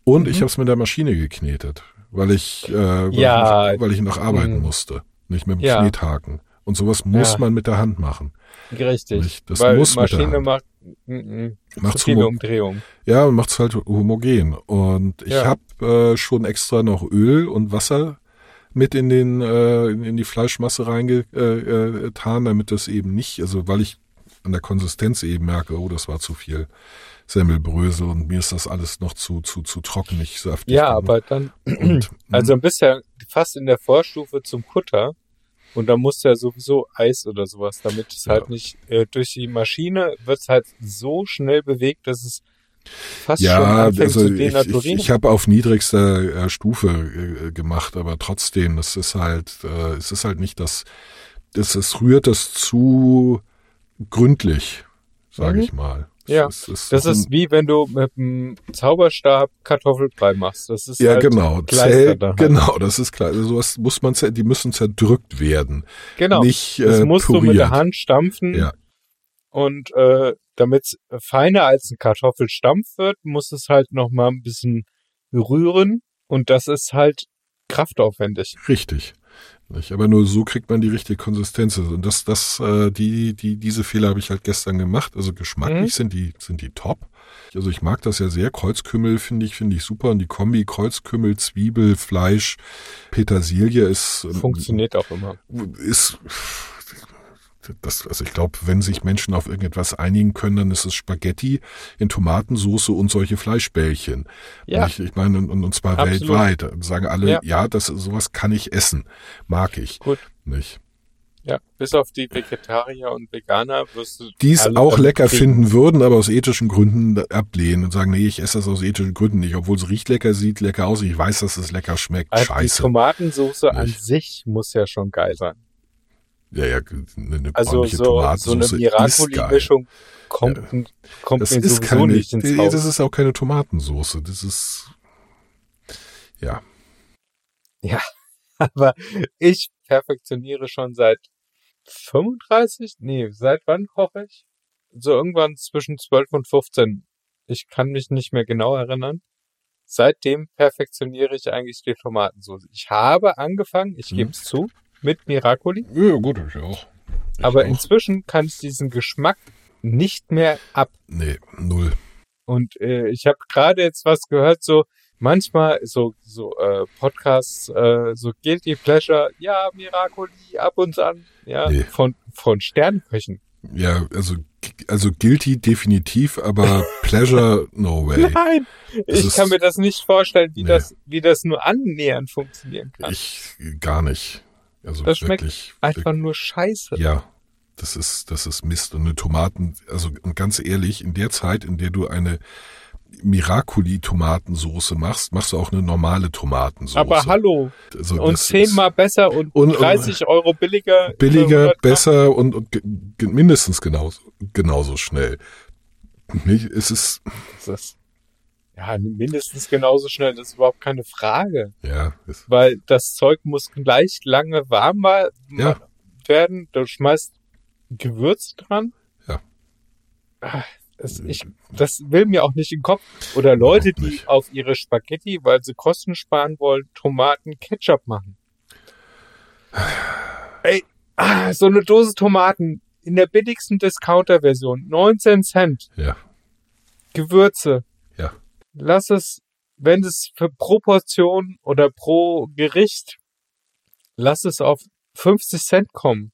Und ich Mhm. habe es mit der Maschine geknetet, weil ich, äh, weil, Ja. ich, weil ich noch arbeiten Mhm. musste. Nicht mit dem Ja. Knethaken. Und sowas muss Ja. man mit der Hand machen. Richtig. Nicht? Das weil muss mit der Maschine Hand. macht mm, mm, zu Macht's viele Umdrehungen. Ja, und macht's halt homogen. Und ich Ja. habe äh, schon extra noch Öl und Wasser mit in den äh, in die Fleischmasse reingetan, äh, äh, damit das eben nicht, also weil ich an der Konsistenz eben merke, oh, das war zu viel Semmelbrösel und mir ist das alles noch zu zu zu trocken, nicht saftig. Ja, aber dann, und, also bist du ja fast in der Vorstufe zum Kutter und da musst du ja sowieso Eis oder sowas, damit es Ja. halt nicht, äh, durch die Maschine wird es halt so schnell bewegt, dass es fast schon ja, anfängt also zu ich, ich, denaturieren. ich habe auf niedrigster äh, Stufe äh, gemacht, aber trotzdem, das ist halt, äh, es ist halt nicht das, das, es rührt das zu gründlich, sage Mhm. ich mal. Ja, es ist, das ist wie wenn du mit einem Zauberstab Kartoffelbrei machst. Das ist ja halt genau, da halt. genau, das ist klar. Also sowas muss man, die müssen zerdrückt werden, Genau. nicht das äh, musst püriert. du mit der Hand stampfen. Ja. Und äh, damit feiner als ein Kartoffelstampf wird, muss es halt noch mal ein bisschen rühren. Und das ist halt kraftaufwendig. Richtig. Nicht? Aber nur so kriegt man die richtige Konsistenz. Und das, das, äh, die, die, diese Fehler habe ich halt gestern gemacht. Also geschmacklich Mhm. sind die, sind die top. Also ich mag das ja sehr. Kreuzkümmel finde ich, finde ich super. Und die Kombi Kreuzkümmel, Zwiebel, Fleisch, Petersilie ist, ähm, Funktioniert auch immer. ist, das, also ich glaube, wenn sich Menschen auf irgendetwas einigen können, dann ist es Spaghetti in Tomatensoße und solche Fleischbällchen. Ja. Ich, ich meine, und, und zwar Absolut. weltweit. Sagen alle, ja, Ja. das, sowas kann ich essen. Mag ich. Gut. Nicht. Ja. Bis auf die Vegetarier und Veganer wirst du. Die es auch lecker kriegen. finden würden, aber aus ethischen Gründen ablehnen und sagen, nee, ich esse das aus ethischen Gründen nicht, obwohl es riecht lecker, sieht lecker aus, ich weiß, dass es lecker schmeckt. Also die Scheiße. Tomatensoße an Nicht. sich muss ja schon geil sein. Ja, ja, eine, Also so, so eine. Miracoli-Mischung kommt, kommt Das mir ist sowieso keine, nicht ins Haus. das ist auch keine Tomatensauce. Das ist, ja, Aber ich perfektioniere schon seit 35? Nee, seit wann koche ich? So irgendwann zwischen 12 und 15. Ich kann mich nicht mehr genau erinnern. Seitdem perfektioniere ich eigentlich die Tomatensauce. Ich habe angefangen, ich Mhm. gebe es zu, mit Miracoli. ja gut, ich auch. Ich aber auch. inzwischen kann ich diesen Geschmack nicht mehr ab. Nee, null. Und äh, ich habe gerade jetzt was gehört, so manchmal so so äh, Podcasts, äh, so Guilty Pleasure, ja Miracoli ab und an, ja Nee. von von Sternköchen. Ja, also, also guilty definitiv, aber pleasure, no way. Nein, Das ich ist- kann mir das nicht vorstellen, wie Nee. das wie das nur annähernd funktionieren kann. Ich gar nicht. Also Das schmeckt wirklich. Einfach nur Scheiße. Ja, das ist, das ist Mist. Und eine Tomaten, also und ganz ehrlich, in der Zeit, in der du eine Miracoli-Tomatensoße machst, machst du auch eine normale Tomatensoße. Aber hallo, also und zehnmal besser und, Und- und- 30 Euro billiger. billiger, 100 Gramm. besser und, und mindestens genauso, genauso schnell. Es ist, Das ist, ja, mindestens genauso schnell, das ist überhaupt keine Frage. ja, es, weil das Zeug muss gleich lange warm wa- Ja. werden. Du schmeißt Gewürz dran. Ja. Das, ich, das will mir auch nicht in den Kopf. Oder Leute, die auf ihre Spaghetti, weil sie Kosten sparen wollen, Tomaten Ketchup machen. Ey, ah, so eine Dose Tomaten in der billigsten Discounter-Version, 19 Cent. Ja. Gewürze. Lass es, wenn es für pro Portion oder pro Gericht, lass es auf 50 Cent kommen.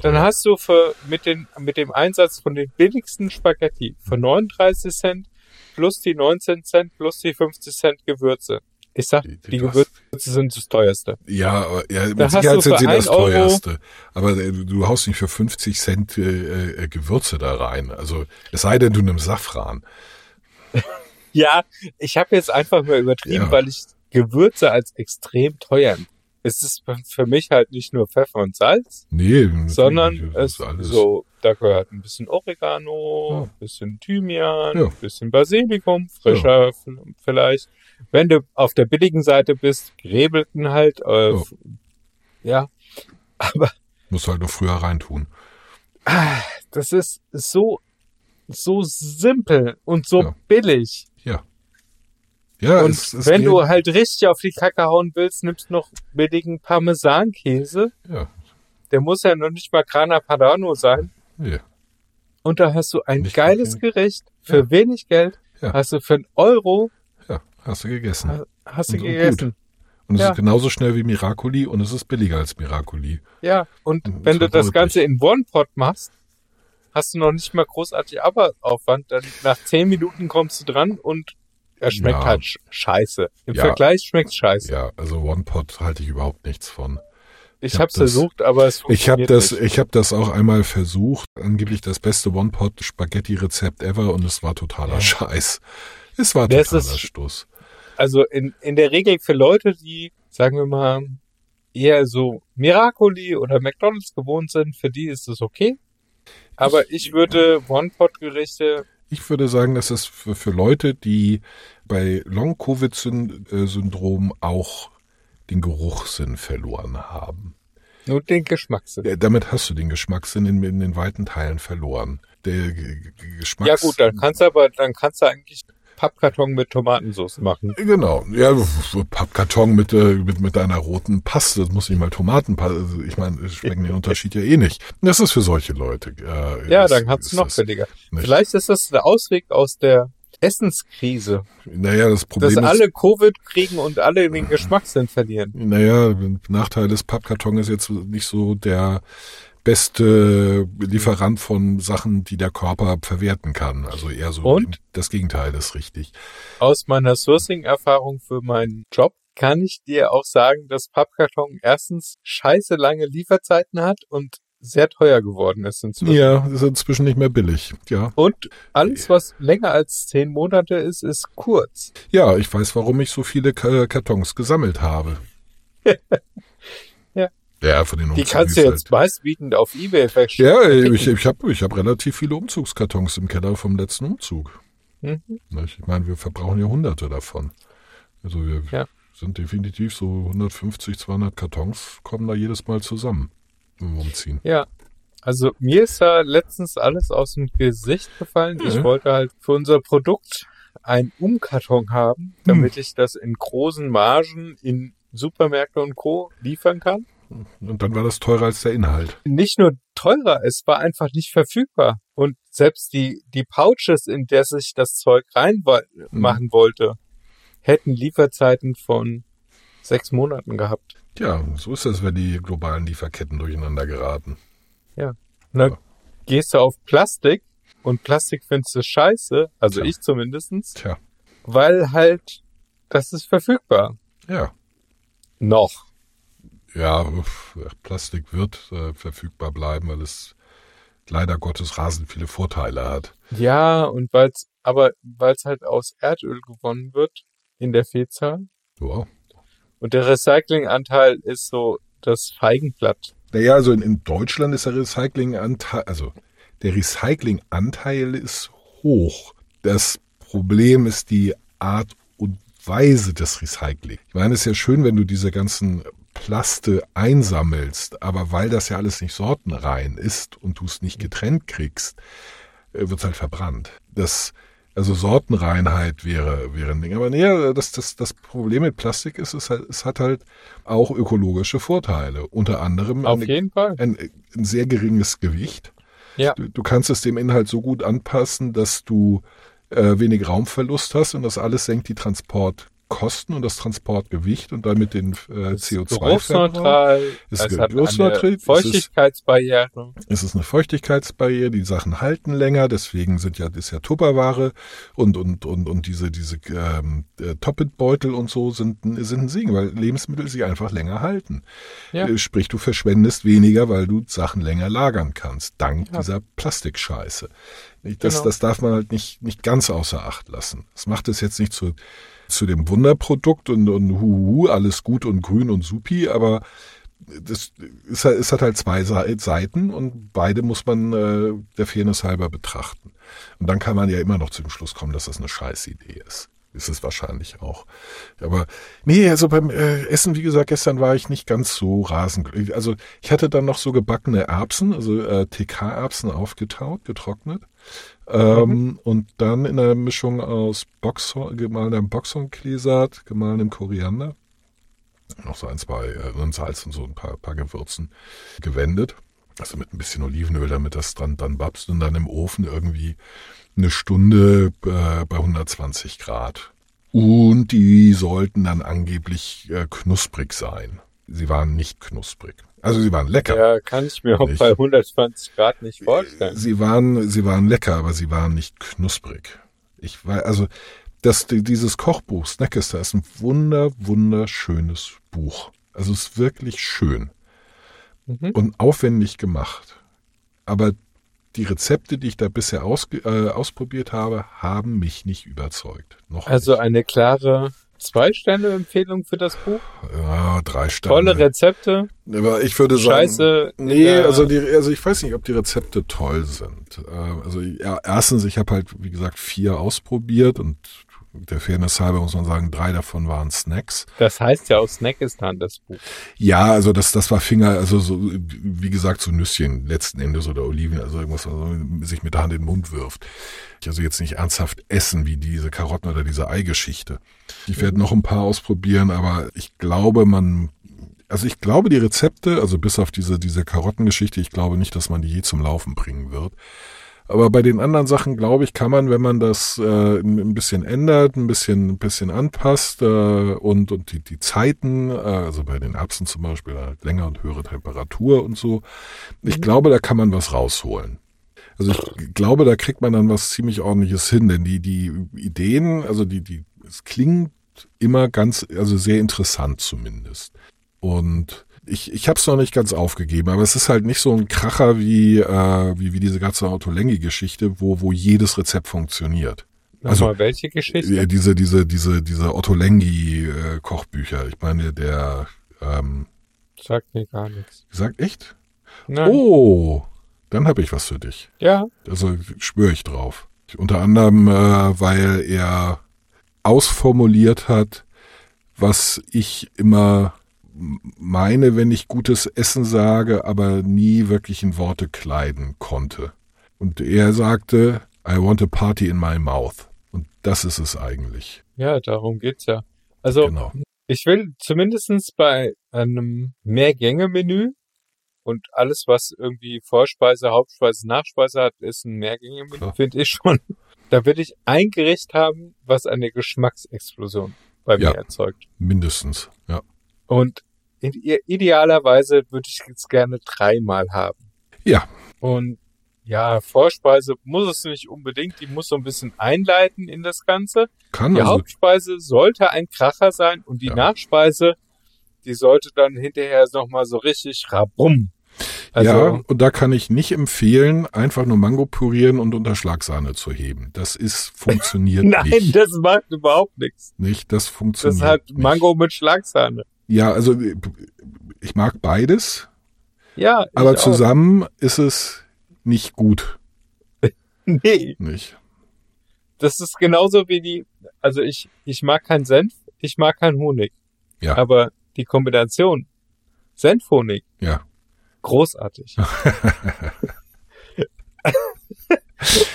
Dann hast du für, mit, den, mit dem Einsatz von den billigsten Spaghetti für 39 Cent plus die 19 Cent plus die 50 Cent Gewürze. Ich sag, Die- die- hast- Gewürze sind das teuerste. Ja, aber, ja, mit Da Sicherheit sind sie das Euro- teuerste. Aber äh, du haust nicht für 50 Cent äh, äh, Gewürze da rein. Also es sei denn, du nimmst Safran. Ja, ich habe jetzt einfach mal übertrieben, Ja. weil ich Gewürze als extrem teuer. Es ist für mich halt nicht nur Pfeffer und Salz, Nee, sondern es alles. so, da gehört ein bisschen Oregano, Ja. ein bisschen Thymian, Ja. ein bisschen Basilikum, frischer vielleicht. Wenn du auf der billigen Seite bist, gräbelten halt, äh, Ja. Aber Musst halt noch früher reintun. ah, das ist so, so simpel und so Ja. billig. Ja, und es, es wenn geht- du halt richtig auf die Kacke hauen willst, nimmst noch billigen Parmesankäse. Ja, Der muss ja noch nicht mal Grana Padano sein. nee. Und da hast du ein Nicht geiles. Gericht für Ja. wenig Geld. Ja. Hast du für einen Euro, Ja, hast du gegessen. ha- hast du Und- und gegessen. Und es ja. ist genauso schnell wie Miracoli und es ist billiger als Miracoli. Ja, und Mhm, wenn du das Ganze in One-Pot machst, hast du noch nicht mal großartig Arbeitsaufwand. Dann nach zehn Minuten kommst du dran und er schmeckt Ja. halt sch- scheiße. Im Ja. Vergleich schmeckt scheiße. Ja, also One-Pot halte ich überhaupt nichts von. ich ich hab hab's das- versucht, aber es Ich habe funktioniert das, nicht. ich habe das auch einmal versucht. Angeblich das beste One-Pot-Spaghetti-Rezept ever und es war totaler Ja. Scheiß. Es war Das totaler ist- Stoß. Also in, in der Regel für Leute, die, sagen wir mal, eher so Miracoli oder McDonalds gewohnt sind, für die ist es okay. Aber ich würde One-Pot-Gerichte, Ich würde sagen, dass es für, für Leute, die bei Long-Covid-Syndrom auch den Geruchssinn verloren haben. nur den Geschmack sind. Ja, damit hast du den Geschmackssinn in, in den weiten Teilen verloren. Der G- G- Geschmacks Ja gut, dann kannst du aber, dann kannst du eigentlich Pappkarton mit Tomatensauce machen. Genau, ja, Pappkarton mit, äh, mit, mit einer roten Paste, das muss nicht mal Tomatenpaste, also ich meine, es schmecken den Unterschied ja eh nicht. Das ist für solche Leute. Äh, Ja, ist- dann ist noch billiger. nicht. Vielleicht ist das der Ausweg aus der Essenskrise, Naja, das dass Problem ist, alle Covid kriegen und alle den Geschmackssinn verlieren. naja, Nachteil des Pappkarton ist jetzt nicht so der beste Lieferant von Sachen, die der Körper verwerten kann. Also eher so Und? das Gegenteil ist richtig. Aus meiner Sourcing-Erfahrung für meinen Job kann ich dir auch sagen, dass Pappkarton erstens scheiße lange Lieferzeiten hat und sehr teuer geworden ist inzwischen. Ja, ist inzwischen nicht mehr billig. Ja. Und alles, was länger als zehn Monate ist, ist kurz. Ja, ich weiß, warum ich so viele Ka- Kartons gesammelt habe. Ja. Von den Die kannst du halt. jetzt meistbietend auf Ebay verstehen. Ja, ich, ich habe ich hab relativ viele Umzugskartons im Keller vom letzten Umzug. Mhm. Nicht? Ich meine, wir verbrauchen ja hunderte davon. Also wir Ja. sind definitiv so 150, 200 Kartons, kommen da jedes Mal zusammen im Umziehen. Ja. Also mir ist da letztens alles aus dem Gesicht gefallen. Ich Mhm. wollte halt für unser Produkt einen Umkarton haben, damit ich das in großen Margen in Supermärkte und Co. liefern kann. Und dann war das teurer als der Inhalt. Nicht nur teurer, es war einfach nicht verfügbar. Und selbst die, die Pouches, in der sich das Zeug reinmachen wollte, hätten Lieferzeiten von sechs Monaten gehabt. Ja, so ist das, wenn die globalen Lieferketten durcheinander geraten. Und dann Ja. gehst du auf Plastik und Plastik findest du scheiße, also Tja. ich zumindestens, Tja, weil halt, das ist verfügbar. ja. Noch. Ja, Plastik wird äh, verfügbar bleiben, weil es leider Gottes rasend viele Vorteile hat. Ja, und weil's, aber weil's halt aus Erdöl gewonnen wird, in der Vielzahl. Wow. Und der Recyclinganteil ist so das Feigenblatt. Naja, also in, in Deutschland ist der Recyclinganteil, also der Recyclinganteil ist hoch. Das Problem ist die Art und Weise des Recycling. Ich meine, es ist ja schön, wenn du diese ganzen Plaste einsammelst, aber weil das ja alles nicht sortenrein ist und du es nicht getrennt kriegst, äh, wird's halt verbrannt. Das, also Sortenreinheit wäre, wäre ein Ding. Aber nee, das, das, das Problem mit Plastik ist, es, hat, es hat halt auch ökologische Vorteile. Unter anderem Auf eine, jeden Fall. ein, ein sehr geringes Gewicht. Ja. Du, du kannst es dem Inhalt so gut anpassen, dass du äh, wenig Raumverlust hast und das alles senkt die Transportkosten und das Transportgewicht und damit den äh, CO2-Verbrauch. Geruchsneutral. Es ist geruchsneutral, eine es ist- Feuchtigkeitsbarriere. Es ist eine Feuchtigkeitsbarriere, die Sachen halten länger, deswegen sind ja, ist ja Tupperware und, und, und, und diese, diese ähm, äh, Toppet-Beutel und so sind, ein- sind ein Segen, weil Lebensmittel sich einfach länger halten. Ja. Äh, Sprich, du verschwendest weniger, weil du Sachen länger lagern kannst, dank Ja. dieser Plastikscheiße. Das, Genau. das darf man halt nicht, nicht ganz außer Acht lassen. Das macht es jetzt nicht zu, zu dem Wunderprodukt und, und huhu, alles gut und grün und supi, aber das ist, es hat halt zwei Sei- Seiten und beide muss man äh, der Fairness halber betrachten. Und dann kann man ja immer noch zu dem Schluss kommen, dass das eine Scheißidee ist. Ist es wahrscheinlich auch. Aber nee, also beim äh, Essen, wie gesagt, gestern war ich nicht ganz so rasend. Also ich hatte dann noch so gebackene Erbsen, also äh, TK-Erbsen aufgetaut, getrocknet. Ähm, Und dann in einer Mischung aus Boxhorn, gemahlenem Boxhornkleesat, gemahlenem Koriander noch so ein, zwei äh, und Salz und so ein paar, paar Gewürzen gewendet. Also mit ein bisschen Olivenöl, damit das dann, dann babst und dann im Ofen irgendwie eine Stunde äh, bei 120 Grad. Und die sollten dann angeblich äh, knusprig sein. Sie waren nicht knusprig. Also sie waren lecker. Ja, kann ich mir auch Nicht. bei 120 Grad nicht vorstellen. Sie waren, sie waren lecker, aber sie waren nicht knusprig. Ich war, also, das, die- dieses Kochbuch, Snackester, ist ein wunder, wunderschönes Buch. Also, es ist wirklich schön Mhm. und aufwendig gemacht. Aber die Rezepte, die ich da bisher ausge, äh, ausprobiert habe, haben mich nicht überzeugt. Noch Also nicht. eine klare Zwei-Sterne-Empfehlung für das Buch. Ja, drei Sterne. Tolle Rezepte. Aber ich würde sagen, Scheiße. Nee, also die, also ich weiß nicht, ob die Rezepte toll sind. Äh, Also ja, erstens, ich habe halt, wie gesagt, vier ausprobiert und der Fairness halber muss man sagen, drei davon waren Snacks. Das heißt ja aus Snackistan, das Buch. Ja, also das, das war Finger, also so, wie gesagt, so Nüsschen letzten Endes oder Oliven, also irgendwas, was man sich mit der Hand in den Mund wirft. Also jetzt nicht ernsthaft essen wie diese Karotten oder diese Eigeschichte. Ich werde noch ein paar ausprobieren, aber ich glaube, man, also ich glaube, die Rezepte, also bis auf diese, diese Karottengeschichte, ich glaube nicht, dass man die je zum Laufen bringen wird. Aber bei den anderen Sachen, glaube ich, kann man, wenn man das äh, ein bisschen ändert, ein bisschen, ein bisschen anpasst äh, und, und die, die Zeiten, äh, also bei den Erbsen zum Beispiel halt länger und höhere Temperatur und so, ich glaube, da kann man was rausholen. Also ich glaube, da kriegt man dann was ziemlich ordentliches hin, denn die, die Ideen, also die, die, es klingt immer ganz, also sehr interessant zumindest. Und ich, ich habe es noch nicht ganz aufgegeben, aber es ist halt nicht so ein Kracher wie, äh, wie, wie diese ganze Autolengi-Geschichte, wo, wo jedes Rezept funktioniert. Also Nochmal welche Geschichte? äh, diese, diese, diese, diese Otto Lengi-Kochbücher. Ich meine, der, ähm, Sagt mir gar nichts. sagt echt? Nein. Oh, dann habe ich was für dich. Ja. Also schwöre ich drauf. Unter anderem, äh, weil er ausformuliert hat, was ich immer meine, wenn ich gutes Essen sage, aber nie wirklich in Worte kleiden konnte. Und er sagte, I want a party in my mouth. Und das ist es eigentlich. Ja, darum geht's ja. Also, Genau. ich will zumindestens bei einem Mehrgänge-Menü und alles, was irgendwie Vorspeise, Hauptspeise, Nachspeise hat, ist ein Mehrgänge-Menü, finde ich schon. Da will ich ein Gericht haben, was eine Geschmacksexplosion bei Ja. mir erzeugt. Mindestens. Ja. Und idealerweise würde ich es gerne dreimal haben. Ja. Und ja, Vorspeise muss es nicht unbedingt, die muss so ein bisschen einleiten in das Ganze. Kann Die also. Hauptspeise sollte ein Kracher sein und die Ja. Nachspeise, die sollte dann hinterher nochmal so richtig rabum. Also, ja, und da kann ich nicht empfehlen, einfach nur Mango pürieren und unter Schlagsahne zu heben. Das ist, funktioniert nein, nicht. das macht überhaupt nichts. Nicht, das Das funktioniert hat nicht. Mango mit Schlagsahne. Ja, also ich mag beides, Ja, aber auch. zusammen ist es nicht gut, Nee, nicht? das ist genauso wie die, also ich, ich mag keinen Senf, ich mag keinen Honig. Ja. Aber die Kombination Senfhonig. Ja. Großartig.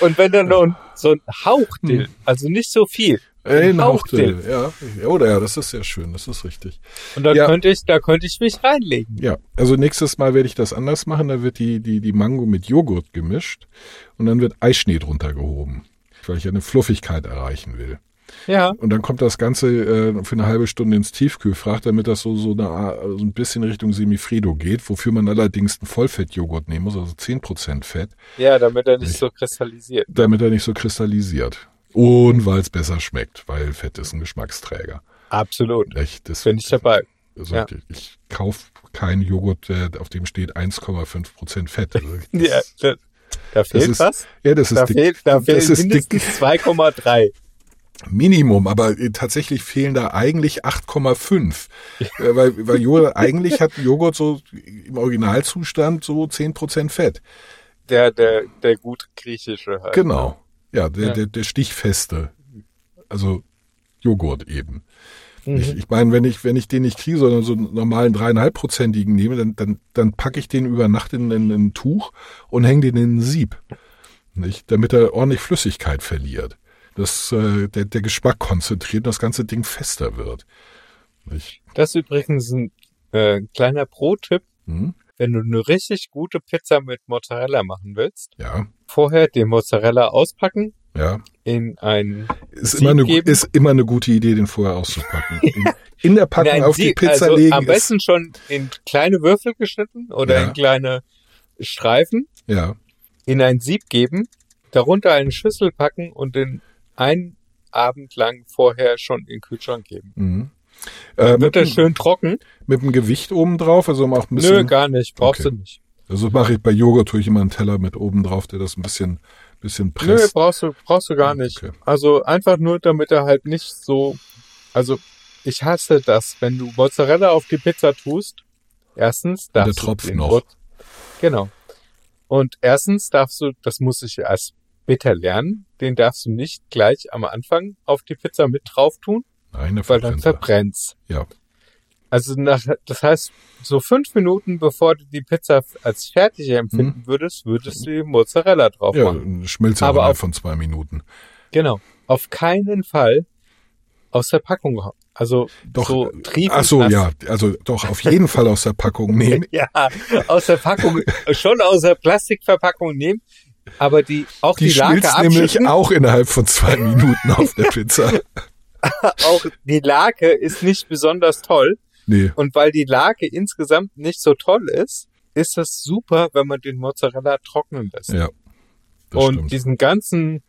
Und wenn dann noch so ein Hauch Dill, also nicht so viel. Ey, ein Hauch Hauchdill. Ja. oder ja, das ist sehr schön, das ist richtig. Und da Ja. könnte ich, da könnte ich mich reinlegen. Ja, also nächstes Mal werde ich das anders machen. Da wird die, die, die Mango mit Joghurt gemischt und dann wird Eischnee drunter gehoben, weil ich eine Fluffigkeit erreichen will. Ja. Und dann kommt das Ganze äh, für eine halbe Stunde ins Tiefkühlfach, damit das so, so, eine, so ein bisschen Richtung Semifredo geht, wofür man allerdings einen Vollfettjoghurt nehmen muss, also 10% Fett, Ja, damit er nicht Ich- so kristallisiert. damit er nicht so kristallisiert. Und weil es besser schmeckt, weil Fett ist ein Geschmacksträger. Absolut. Echt, das, Bin ich dabei. Also Ja. ich, ich kaufe keinen Joghurt, der, auf dem steht 1,5% Fett. Also das- Ja, da, da fehlt ist- was. Ja, das ist Da dick. fehlt, da Das fehlt ist mindestens 2,3. Minimum, aber äh, tatsächlich fehlen da eigentlich 8,5. Äh, weil, weil Joghurt, eigentlich hat Joghurt so im Originalzustand so 10% Fett. Der, der, der gut griechische halt. Genau. Ja, der, Ja. Der, der stichfeste. Also Joghurt eben. Mhm. Ich, ich meine, wenn ich, wenn ich den nicht kriege, sondern so einen normalen dreieinhalbprozentigen nehme, dann, dann, dann packe ich den über Nacht in, in, in ein Tuch und hänge den in ein Sieb. Nicht? Damit er ordentlich Flüssigkeit verliert. Dass äh, der, der Geschmack konzentriert und das ganze Ding fester wird. Nicht? Das ist übrigens ein äh, kleiner Pro-Tipp, Hm? Wenn du eine richtig gute Pizza mit Mozzarella machen willst. Ja, Vorher den Mozzarella auspacken, ja. in ein Ist Sieb immer, eine, geben? ist immer eine gute Idee, den vorher auszupacken. In, in der Packung in auf die Sieb- Pizza also legen. Am besten schon in kleine Würfel geschnitten oder Ja. in kleine Streifen, ja, in ein Sieb geben, darunter eine Schüssel packen und den einen Abend lang vorher schon in den Kühlschrank geben. mhm. Äh, mit, Wird er dem- schön trocken? mit dem Gewicht oben drauf, also auch ein Nö, bisschen. gar nicht. Brauchst Okay. du nicht. Also mache ich bei Joghurt tue ich immer einen Teller mit oben drauf, der das ein bisschen, bisschen Nö, presst. brauchst du, brauchst du gar nicht. Okay. Also einfach nur, damit er halt nicht so, also ich hasse das, wenn du Mozzarella auf die Pizza tust. Erstens der darfst du den noch. Mo- Genau. Und erstens darfst du, das muss ich erst später lernen, den darfst du nicht gleich am Anfang auf die Pizza mit drauf tun, Nein, der weil dann verbrennt er. verbrennt's. Ja. Also nach, das heißt, so fünf Minuten bevor du die Pizza als fertig empfinden würdest, würdest du die Mozzarella drauf Mhm. Ja, machen. schmilzt Aber innerhalb von zwei Minuten. Genau. Auf keinen Fall aus der Packung. Also Doch, so ach so, ja, also doch auf jeden Fall aus der Packung nehmen. Ja, aus der Packung, schon aus der Plastikverpackung nehmen, aber die auch die, Die schmilzt nämlich auch innerhalb von zwei Minuten auf der Pizza. Auch die Lake ist nicht besonders toll. Nee, Und weil die Lake insgesamt nicht so toll ist, ist das super, wenn man den Mozzarella trocknen lässt. ja. Das und stimmt. diesen ganzen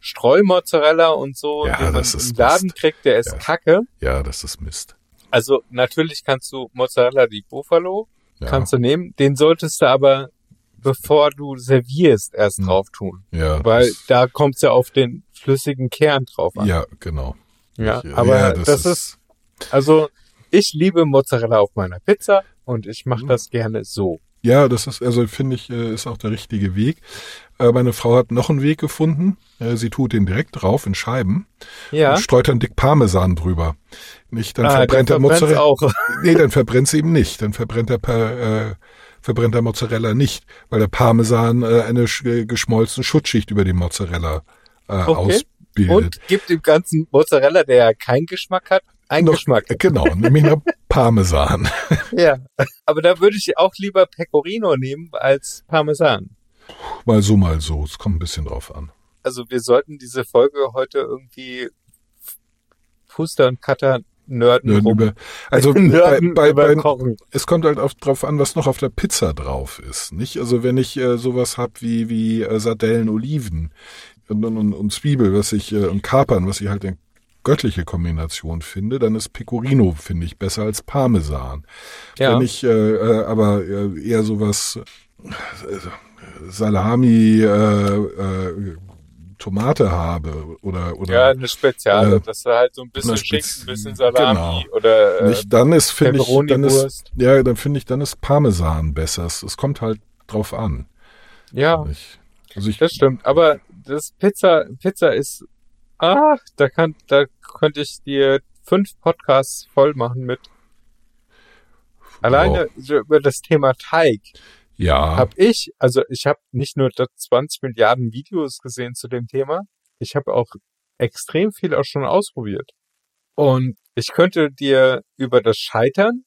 Streumozzarella und so, Ja, den man im Laden Mist. kriegt, der ist Ja. kacke. Ja, das ist Mist. Also natürlich kannst du Mozzarella di Buffalo, Ja, kannst du nehmen. Den solltest du aber, bevor du servierst, erst Hm. drauf tun. ja, Weil da kommt es ja auf den flüssigen Kern drauf an. ja, genau. Ja, Ich- aber ja, das, ist, also ich liebe Mozzarella auf meiner Pizza und ich mache Mhm. das gerne so. Ja, das ist, also finde ich, äh, ist auch der richtige Weg. Äh, Meine Frau hat noch einen Weg gefunden. Äh, Sie tut den direkt drauf in Scheiben Ja. und streut dann dick Parmesan drüber. Nicht, dann Ah, verbrennt der dann verbrennt's Mozzarella. auch. Nee, dann verbrennt sie eben nicht. Dann verbrennt der, pa äh, verbrennt der Mozzarella nicht, weil der Parmesan äh, eine sch geschmolzene Schutzschicht über dem Mozzarella äh, Okay. Ausbildet. Und gibt dem ganzen Mozzarella, der ja keinen Geschmack hat, einen Noch- Geschmack. Genau, nämlich noch Parmesan. Ja. Aber da würde ich auch lieber Pecorino nehmen als Parmesan. Mal so, mal so. Es kommt ein bisschen drauf an. Also wir sollten diese Folge heute irgendwie Fuster und Cutter nörden Nörden rum. über, also bei, Nörden bei, bei, Kochen. es kommt halt auf, drauf an, was noch auf der Pizza drauf ist, nicht? Also wenn ich äh, sowas hab wie wie äh, Sardellen, Oliven und, und, und, Zwiebel, was ich äh, und Kapern, was ich halt eine göttliche Kombination finde, dann ist Pecorino finde ich besser als Parmesan. Ja. Wenn ich äh, äh, aber äh, eher sowas äh, Salami, äh, äh, Tomate habe oder oder Ja, eine Speziale, Äh, dass du halt so ein bisschen Spez- ein bisschen Salami genau. oder äh, nicht, dann ist finde ich dann ist ja, dann finde ich dann ist Parmesan besser. Es, es kommt halt drauf an. Ja, Nicht? Also ich das stimmt. Aber das Pizza, Pizza ist, ah, da kann, da könnte ich dir fünf Podcasts voll machen mit. Alleine so über das Thema Teig Ja. habe ich, also ich habe nicht nur das 20 Milliarden Videos gesehen zu dem Thema, ich habe auch extrem viel auch schon ausprobiert. Und ich könnte dir über das Scheitern,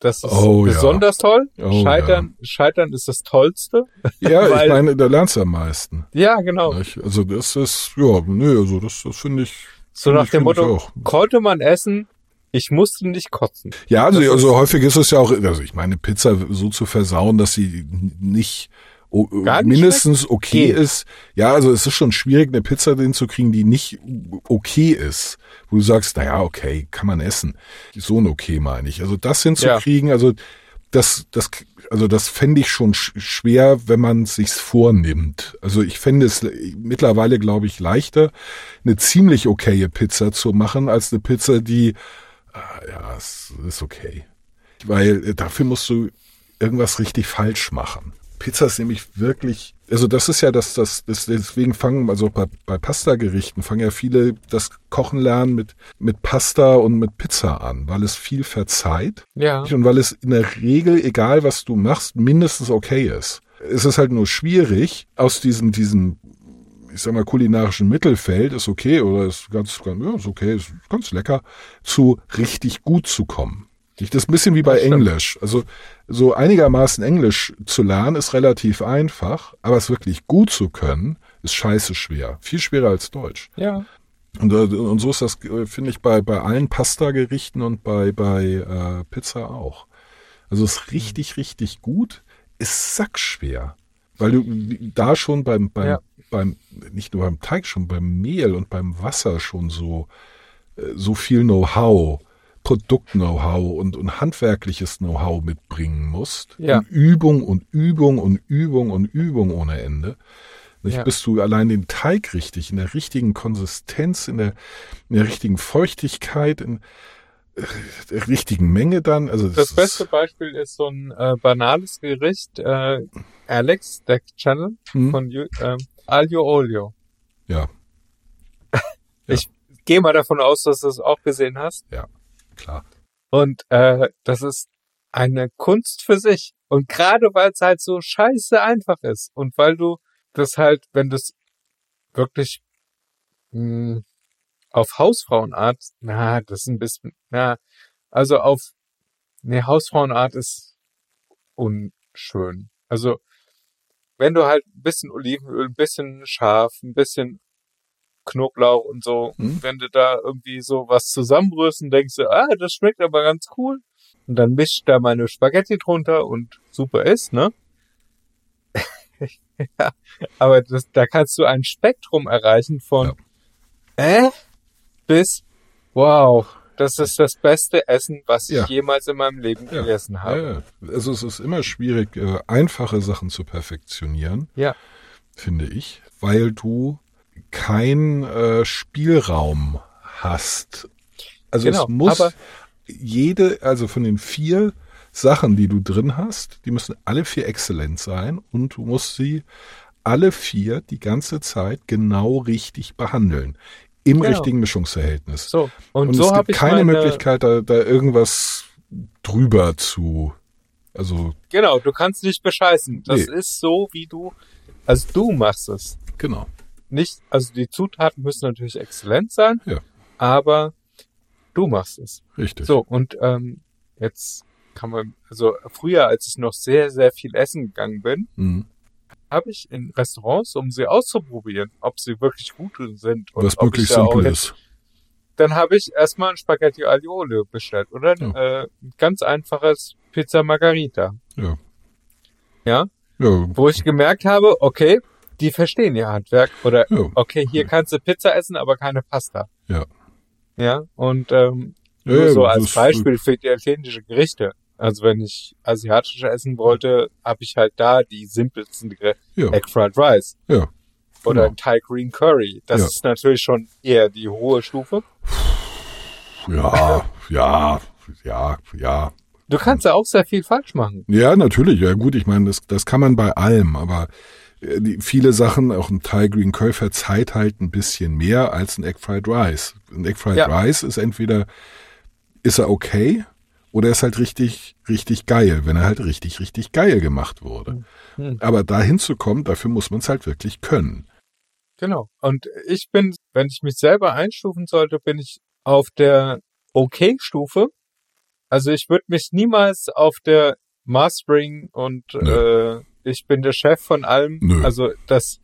das ist Oh, ja. besonders toll. Oh, Scheitern, Scheitern ist das Tollste. ja, ich weil- meine, da lernst du am meisten. Ja, genau. Nicht? Also das ist, ja, nee, also das, das finde ich. So find nach ich, dem ich Motto, auch. konnte man essen, ich musste nicht kotzen. Ja, also, also häufig ist es ja auch, also ich meine, Pizza so zu versauen, dass sie nicht o- Gar nicht mindestens okay Geht. ist. Ja, also es ist schon schwierig, eine Pizza drin zu kriegen, die nicht okay ist. Wo du sagst, naja, okay, kann man essen. So ein okay meine ich. Also das hinzukriegen, also das, das, also das fände ich schon sch schwer, wenn man sich's vornimmt. Also ich fände es mittlerweile, glaube ich, leichter, eine ziemlich okaye Pizza zu machen, als eine Pizza, die, ah, ja, es ist okay. Weil äh, dafür musst du irgendwas richtig falsch machen. Pizza ist nämlich wirklich, also das ist ja das, das, das deswegen fangen, also bei, bei Pasta-Gerichten fangen ja viele das Kochen lernen mit, mit Pasta und mit Pizza an, weil es viel verzeiht Ja. und weil es in der Regel, egal was du machst, mindestens okay ist. Es ist halt nur schwierig, aus diesem, diesem, ich sag mal, kulinarischen Mittelfeld, ist okay oder ist ganz, ganz ja, ist okay, ist ganz lecker, zu richtig gut zu kommen. Das ist ein bisschen wie bei. Englisch. Also so einigermaßen Englisch zu lernen ist relativ einfach, aber es wirklich gut zu können, ist scheiße schwer. Viel schwerer als Deutsch. Ja. Und, äh, und so ist das, äh, finde ich, bei, bei allen Pasta-Gerichten und bei, bei äh, Pizza auch. Also es ist richtig, richtig gut, ist sackschwer. Weil du da schon beim, beim, Ja. beim, nicht nur beim Teig, schon beim Mehl und beim Wasser schon so, äh, so viel Know-how, Produkt-Know-how und, und handwerkliches Know-how mitbringen musst. Ja. Und Übung und Übung und Übung und Übung ohne Ende. Nicht, Ja. bis du allein den Teig richtig, in der richtigen Konsistenz, in der, in der richtigen Feuchtigkeit, in äh, der richtigen Menge dann. Also Das ist- beste Beispiel ist so ein äh, banales Gericht, äh, Alex, der Channel Hm? von ähm, Alio Olio. Ja, Ich gehe mal davon aus, dass du es auch gesehen hast. Klar. Und äh, das ist eine Kunst für sich. Und gerade weil es halt so scheiße einfach ist und weil du das halt, wenn du es wirklich mh, auf Hausfrauenart, na, das ist ein bisschen, na, also auf, nee, Hausfrauenart ist unschön. Also, wenn du halt ein bisschen Olivenöl, ein bisschen scharf, ein bisschen Knoblauch und so, Hm. wenn du da irgendwie so was zusammenrührst und denkst du, ah, das schmeckt aber ganz cool. Und dann mischt da meine Spaghetti drunter und super ist, ne? ja, aber das, da kannst du ein Spektrum erreichen von äh bis wow, das ist das beste Essen, was ich Ja. jemals in meinem Leben Ja. gegessen habe. Ja, ja. Also es ist immer schwierig, äh, einfache Sachen zu perfektionieren, Ja. finde ich, weil du keinen äh, Spielraum hast. Also Genau, es muss jede, also von den vier Sachen, die du drin hast, die müssen alle vier exzellent sein und du musst sie alle vier die ganze Zeit genau richtig behandeln. Im Genau. richtigen Mischungsverhältnis. So, und, Und, so es gibt keine Möglichkeit, da, da irgendwas drüber zu. Also, Genau, du kannst nicht bescheißen. Das Nee. ist so, wie du, also du machst es. genau. Nicht, also die Zutaten müssen natürlich exzellent sein, Ja. aber du machst es. Richtig. So, und ähm, jetzt kann man, also früher, als ich noch sehr, sehr viel essen gegangen bin, Mhm. habe ich in Restaurants, um sie auszuprobieren, ob sie wirklich gut sind und Was ob möglichst ich da auch simpel ist. dann habe ich erstmal ein Spaghetti Aglio Olio bestellt oder Ja. äh, ein ganz einfaches Pizza Margarita. Ja. Ja, Ja, wo ich gemerkt habe, okay, die verstehen ihr Handwerk oder ja. okay, hier kannst du Pizza essen, aber keine Pasta. Ja. Ja, und ähm, Ja, nur ja, so als Beispiel für italienische Gerichte. Also wenn ich asiatisch essen wollte, habe ich halt da die simpelsten Gerichte. Ja, Egg Fried Rice ja. oder Genau. ein Thai Green Curry. Das Ja. ist natürlich schon eher die hohe Stufe. Ja, ja, ja, ja. Du kannst ja auch sehr viel falsch machen. Ja, natürlich. Ja, gut, ich meine, das, das kann man bei allem, aber die, viele Sachen, auch ein Thai Green Curry verzeiht halt ein bisschen mehr als ein Egg Fried Rice. Ein Egg Fried Ja. Rice ist entweder, ist er okay Oder er ist halt richtig, richtig geil, wenn er halt richtig, richtig geil gemacht wurde. Hm. Aber dahin zu kommen, dafür muss man es halt wirklich können. Genau. Und ich bin, wenn ich mich selber einstufen sollte, bin ich auf der Okay-Stufe. Also ich würde mich niemals auf der Mastering und äh, ich bin der Chef von allem. Nö. Also das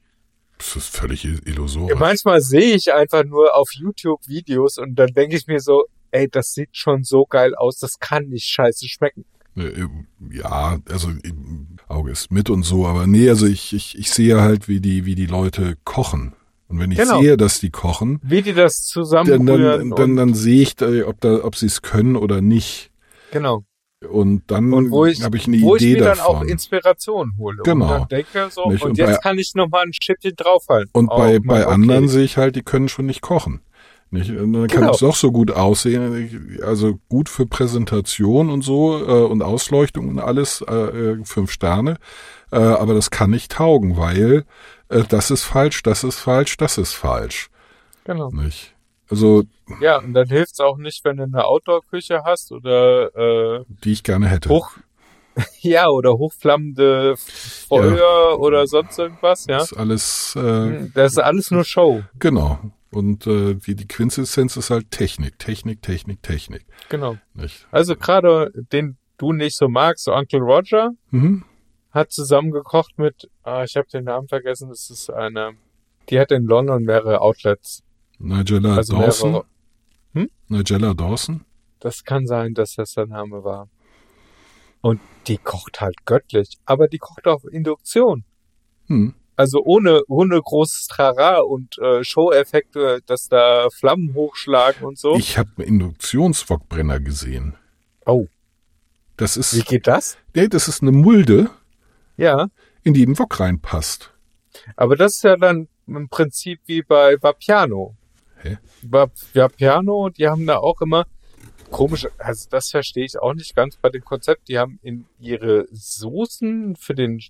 Das ist völlig illusorisch. manchmal sehe ich einfach nur auf YouTube Videos und dann denke ich mir so, ey, das sieht schon so geil aus, das kann nicht scheiße schmecken. Äh, Ja, also äh, Auge ist mit und so, aber nee, also ich, ich, ich sehe halt, wie die, wie die Leute kochen. Und wenn ich Genau. sehe, dass die kochen, Wie die das dann, zusammenrühren. dann, dann, und, dann sehe ich, da, ob, da, ob sie es können oder nicht. genau. Und dann wo ich, habe ich eine wo ich Idee mir dann auch davon. Inspiration hole. Genau. Und dann denke so, Nicht? und, Und jetzt bei- kann ich noch mal ein Schippchen draufhalten. Und auf bei, bei Okay. anderen sehe ich halt, die können schon nicht kochen. Nicht? Und dann kann Genau. es doch so gut aussehen, also gut für Präsentation und so äh, und Ausleuchtung und alles, äh, äh, fünf Sterne. Äh, aber das kann nicht taugen, weil äh, das ist falsch, das ist falsch, das ist falsch. Genau. Nicht? Also, Ja, und dann hilft's auch nicht, wenn du eine Outdoor-Küche hast oder äh, die ich gerne hätte. hoch, ja, oder hochflammende Feuer oder sonst irgendwas, ja. Das ist alles, äh, Hm, Das ist alles nur Show. genau. Und äh, die, die Quintessenz ist halt Technik, Technik, Technik, Technik. Genau. Nicht? Also gerade den du nicht so magst, so Uncle Roger, Mhm. hat zusammen gekocht mit, ah, ich habe den Namen vergessen, das ist eine, die hat in London mehrere Outlets. Nigella Also Dawson. mehrere, Nigella Dawson. das kann sein, dass das der Name war. Und die kocht halt göttlich, aber die kocht auf Induktion. Hm. Also ohne, ohne großes Trara und äh, Show-Effekte, dass da Flammen hochschlagen und so. Ich habe einen Induktionswokbrenner gesehen. oh, Das wie ist, geht das? nee, das ist eine Mulde, Ja, in die ein Wok reinpasst. aber das ist ja dann im Prinzip wie bei Vapiano. Hä? Bei Vapiano, die haben da auch immer komisch, also das verstehe ich auch nicht ganz bei dem Konzept. Die haben in ihre Soßen für den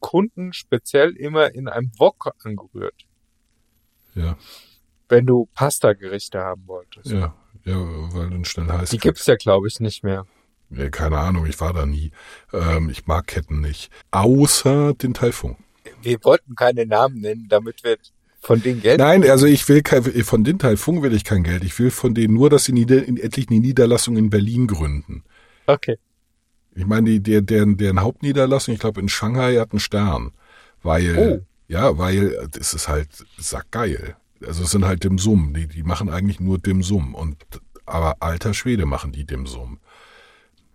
Kunden speziell immer in einem Wok angerührt, Ja, wenn du Pasta-Gerichte haben wolltest. ja, ja, weil dann schnell heiß. Die gibt's ja, glaube ich, nicht mehr. Ja, keine Ahnung, ich war da nie. Ähm, ich mag Ketten nicht. Außer den Taifun. Wir wollten keine Namen nennen, damit wir von denen Geld. Nein, also ich will kein, von den Taifun will ich kein Geld. Ich will von denen nur, dass sie nieder, in, endlich eine Niederlassung in Berlin gründen. Okay. Ich meine, die, der, deren, deren Hauptniederlassung, ich glaube in Shanghai hat einen Stern. Weil, Oh. ja, weil es ist halt sackgeil. Also es sind halt Dim Sum. Die, die machen eigentlich nur Dim Sum. Und, aber alter Schwede machen die Dim Sum.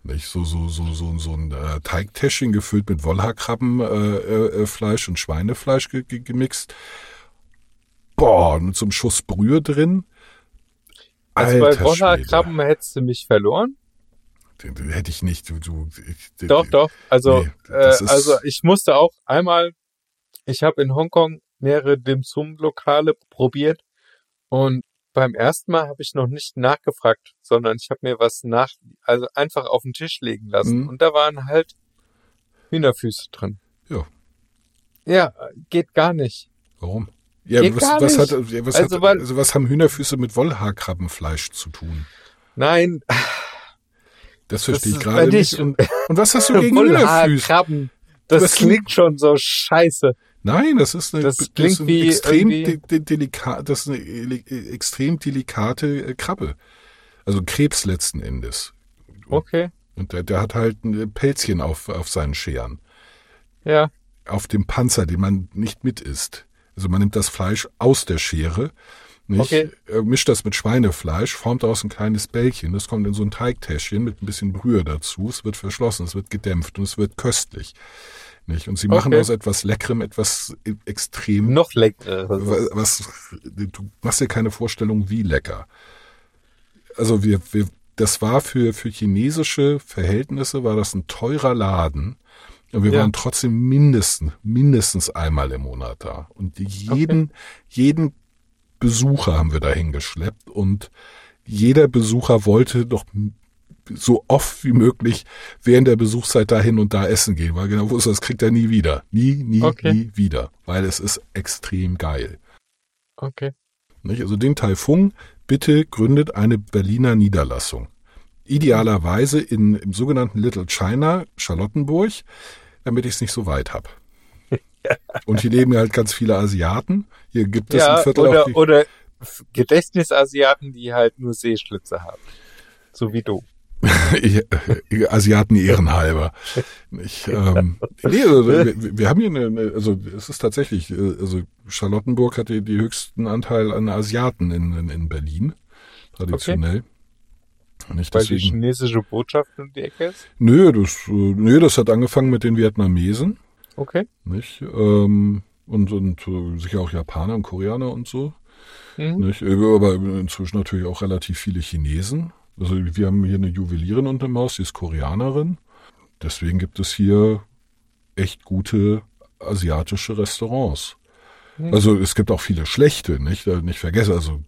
Nicht? So, so, so, so, so ein äh, Teigtäschchen gefüllt mit Wollhaarkrabbenfleisch äh, äh, Fleisch und Schweinefleisch ge ge gemixt. Boah, mit so einem Schuss Brühe drin. Also bei Schwede. Krabben hättest du mich verloren. Den, den hätte ich nicht. Du, du, ich, Doch, doch. Also, Nee, äh, also ich musste auch einmal, ich habe in Hongkong mehrere Dim Sum Lokale probiert und beim ersten Mal habe ich noch nicht nachgefragt, sondern ich habe mir was nach, also einfach auf den Tisch legen lassen Mhm. und da waren halt Hühnerfüße drin. Ja. Ja, geht gar nicht. Warum? Ja, Geht was, was, hat, was, Also, hat, also was haben Hühnerfüße mit Wollhaarkrabbenfleisch zu tun? Nein, Das verstehe ich ist- gerade nicht. ich- Und, und was hast du gegen Hühnerfüße? Das Was- klingt schon so scheiße. Nein, das ist eine, Das klingt wie extrem irgendwie- de, de, delikat, das ist eine ele- extrem delikate äh, Krabbe. Also Krebs letzten Endes. Okay, Und der, der hat halt ein Pelzchen auf, auf seinen Scheren. ja. Auf dem Panzer, den man nicht mit isst. Also man nimmt das Fleisch aus der Schere, nicht, Okay. äh, mischt das mit Schweinefleisch, formt daraus ein kleines Bällchen. Das kommt in so ein Teigtäschchen mit ein bisschen Brühe dazu. Es wird verschlossen, es wird gedämpft und es wird köstlich. Nicht? Und sie machen Okay. aus etwas Leckerem etwas e- extrem Noch leckerer. Wa- was du machst dir keine Vorstellung, wie lecker. Also wir, wir das war für für chinesische Verhältnisse war das ein teurer Laden und wir Ja. waren trotzdem mindestens mindestens einmal im Monat da und jeden jeden Besucher haben wir dahin geschleppt und jeder Besucher wollte doch so oft wie möglich während der Besuchszeit dahin und da essen gehen, weil genau wusste, das kriegt er nie wieder. Nie, nie, Okay. nie wieder. Weil es ist extrem geil. Okay. Nicht? Also den Taifung, bitte gründet eine Berliner Niederlassung. Idealerweise in, im sogenannten Little China, Charlottenburg, damit ich es nicht so weit habe. Und hier leben halt ganz viele Asiaten. Hier gibt es ja, ein Viertel oder, die, oder Gedächtnisasiaten, die halt nur Seeschlitze haben. So wie du. Asiaten ehrenhalber. Ich, ähm, nee, also, wir, wir haben hier eine, also es ist tatsächlich, äh, also Charlottenburg hat die, die höchsten Anteil an Asiaten in, in, in Berlin, traditionell. Nicht Weil die deswegen. chinesische Botschaft um die Ecke ist? Nö, das, äh, nö, das hat angefangen mit den Vietnamesen, Okay. nicht? Ähm, und, und äh, sicher auch Japaner und Koreaner und so. Mhm. Nicht? Äh, Aber inzwischen natürlich auch relativ viele Chinesen. Also wir haben hier eine Juwelierin unter dem Haus, die ist Koreanerin. Deswegen gibt es hier echt gute asiatische Restaurants. Mhm. Also es gibt auch viele schlechte, nicht? Nicht vergessen, also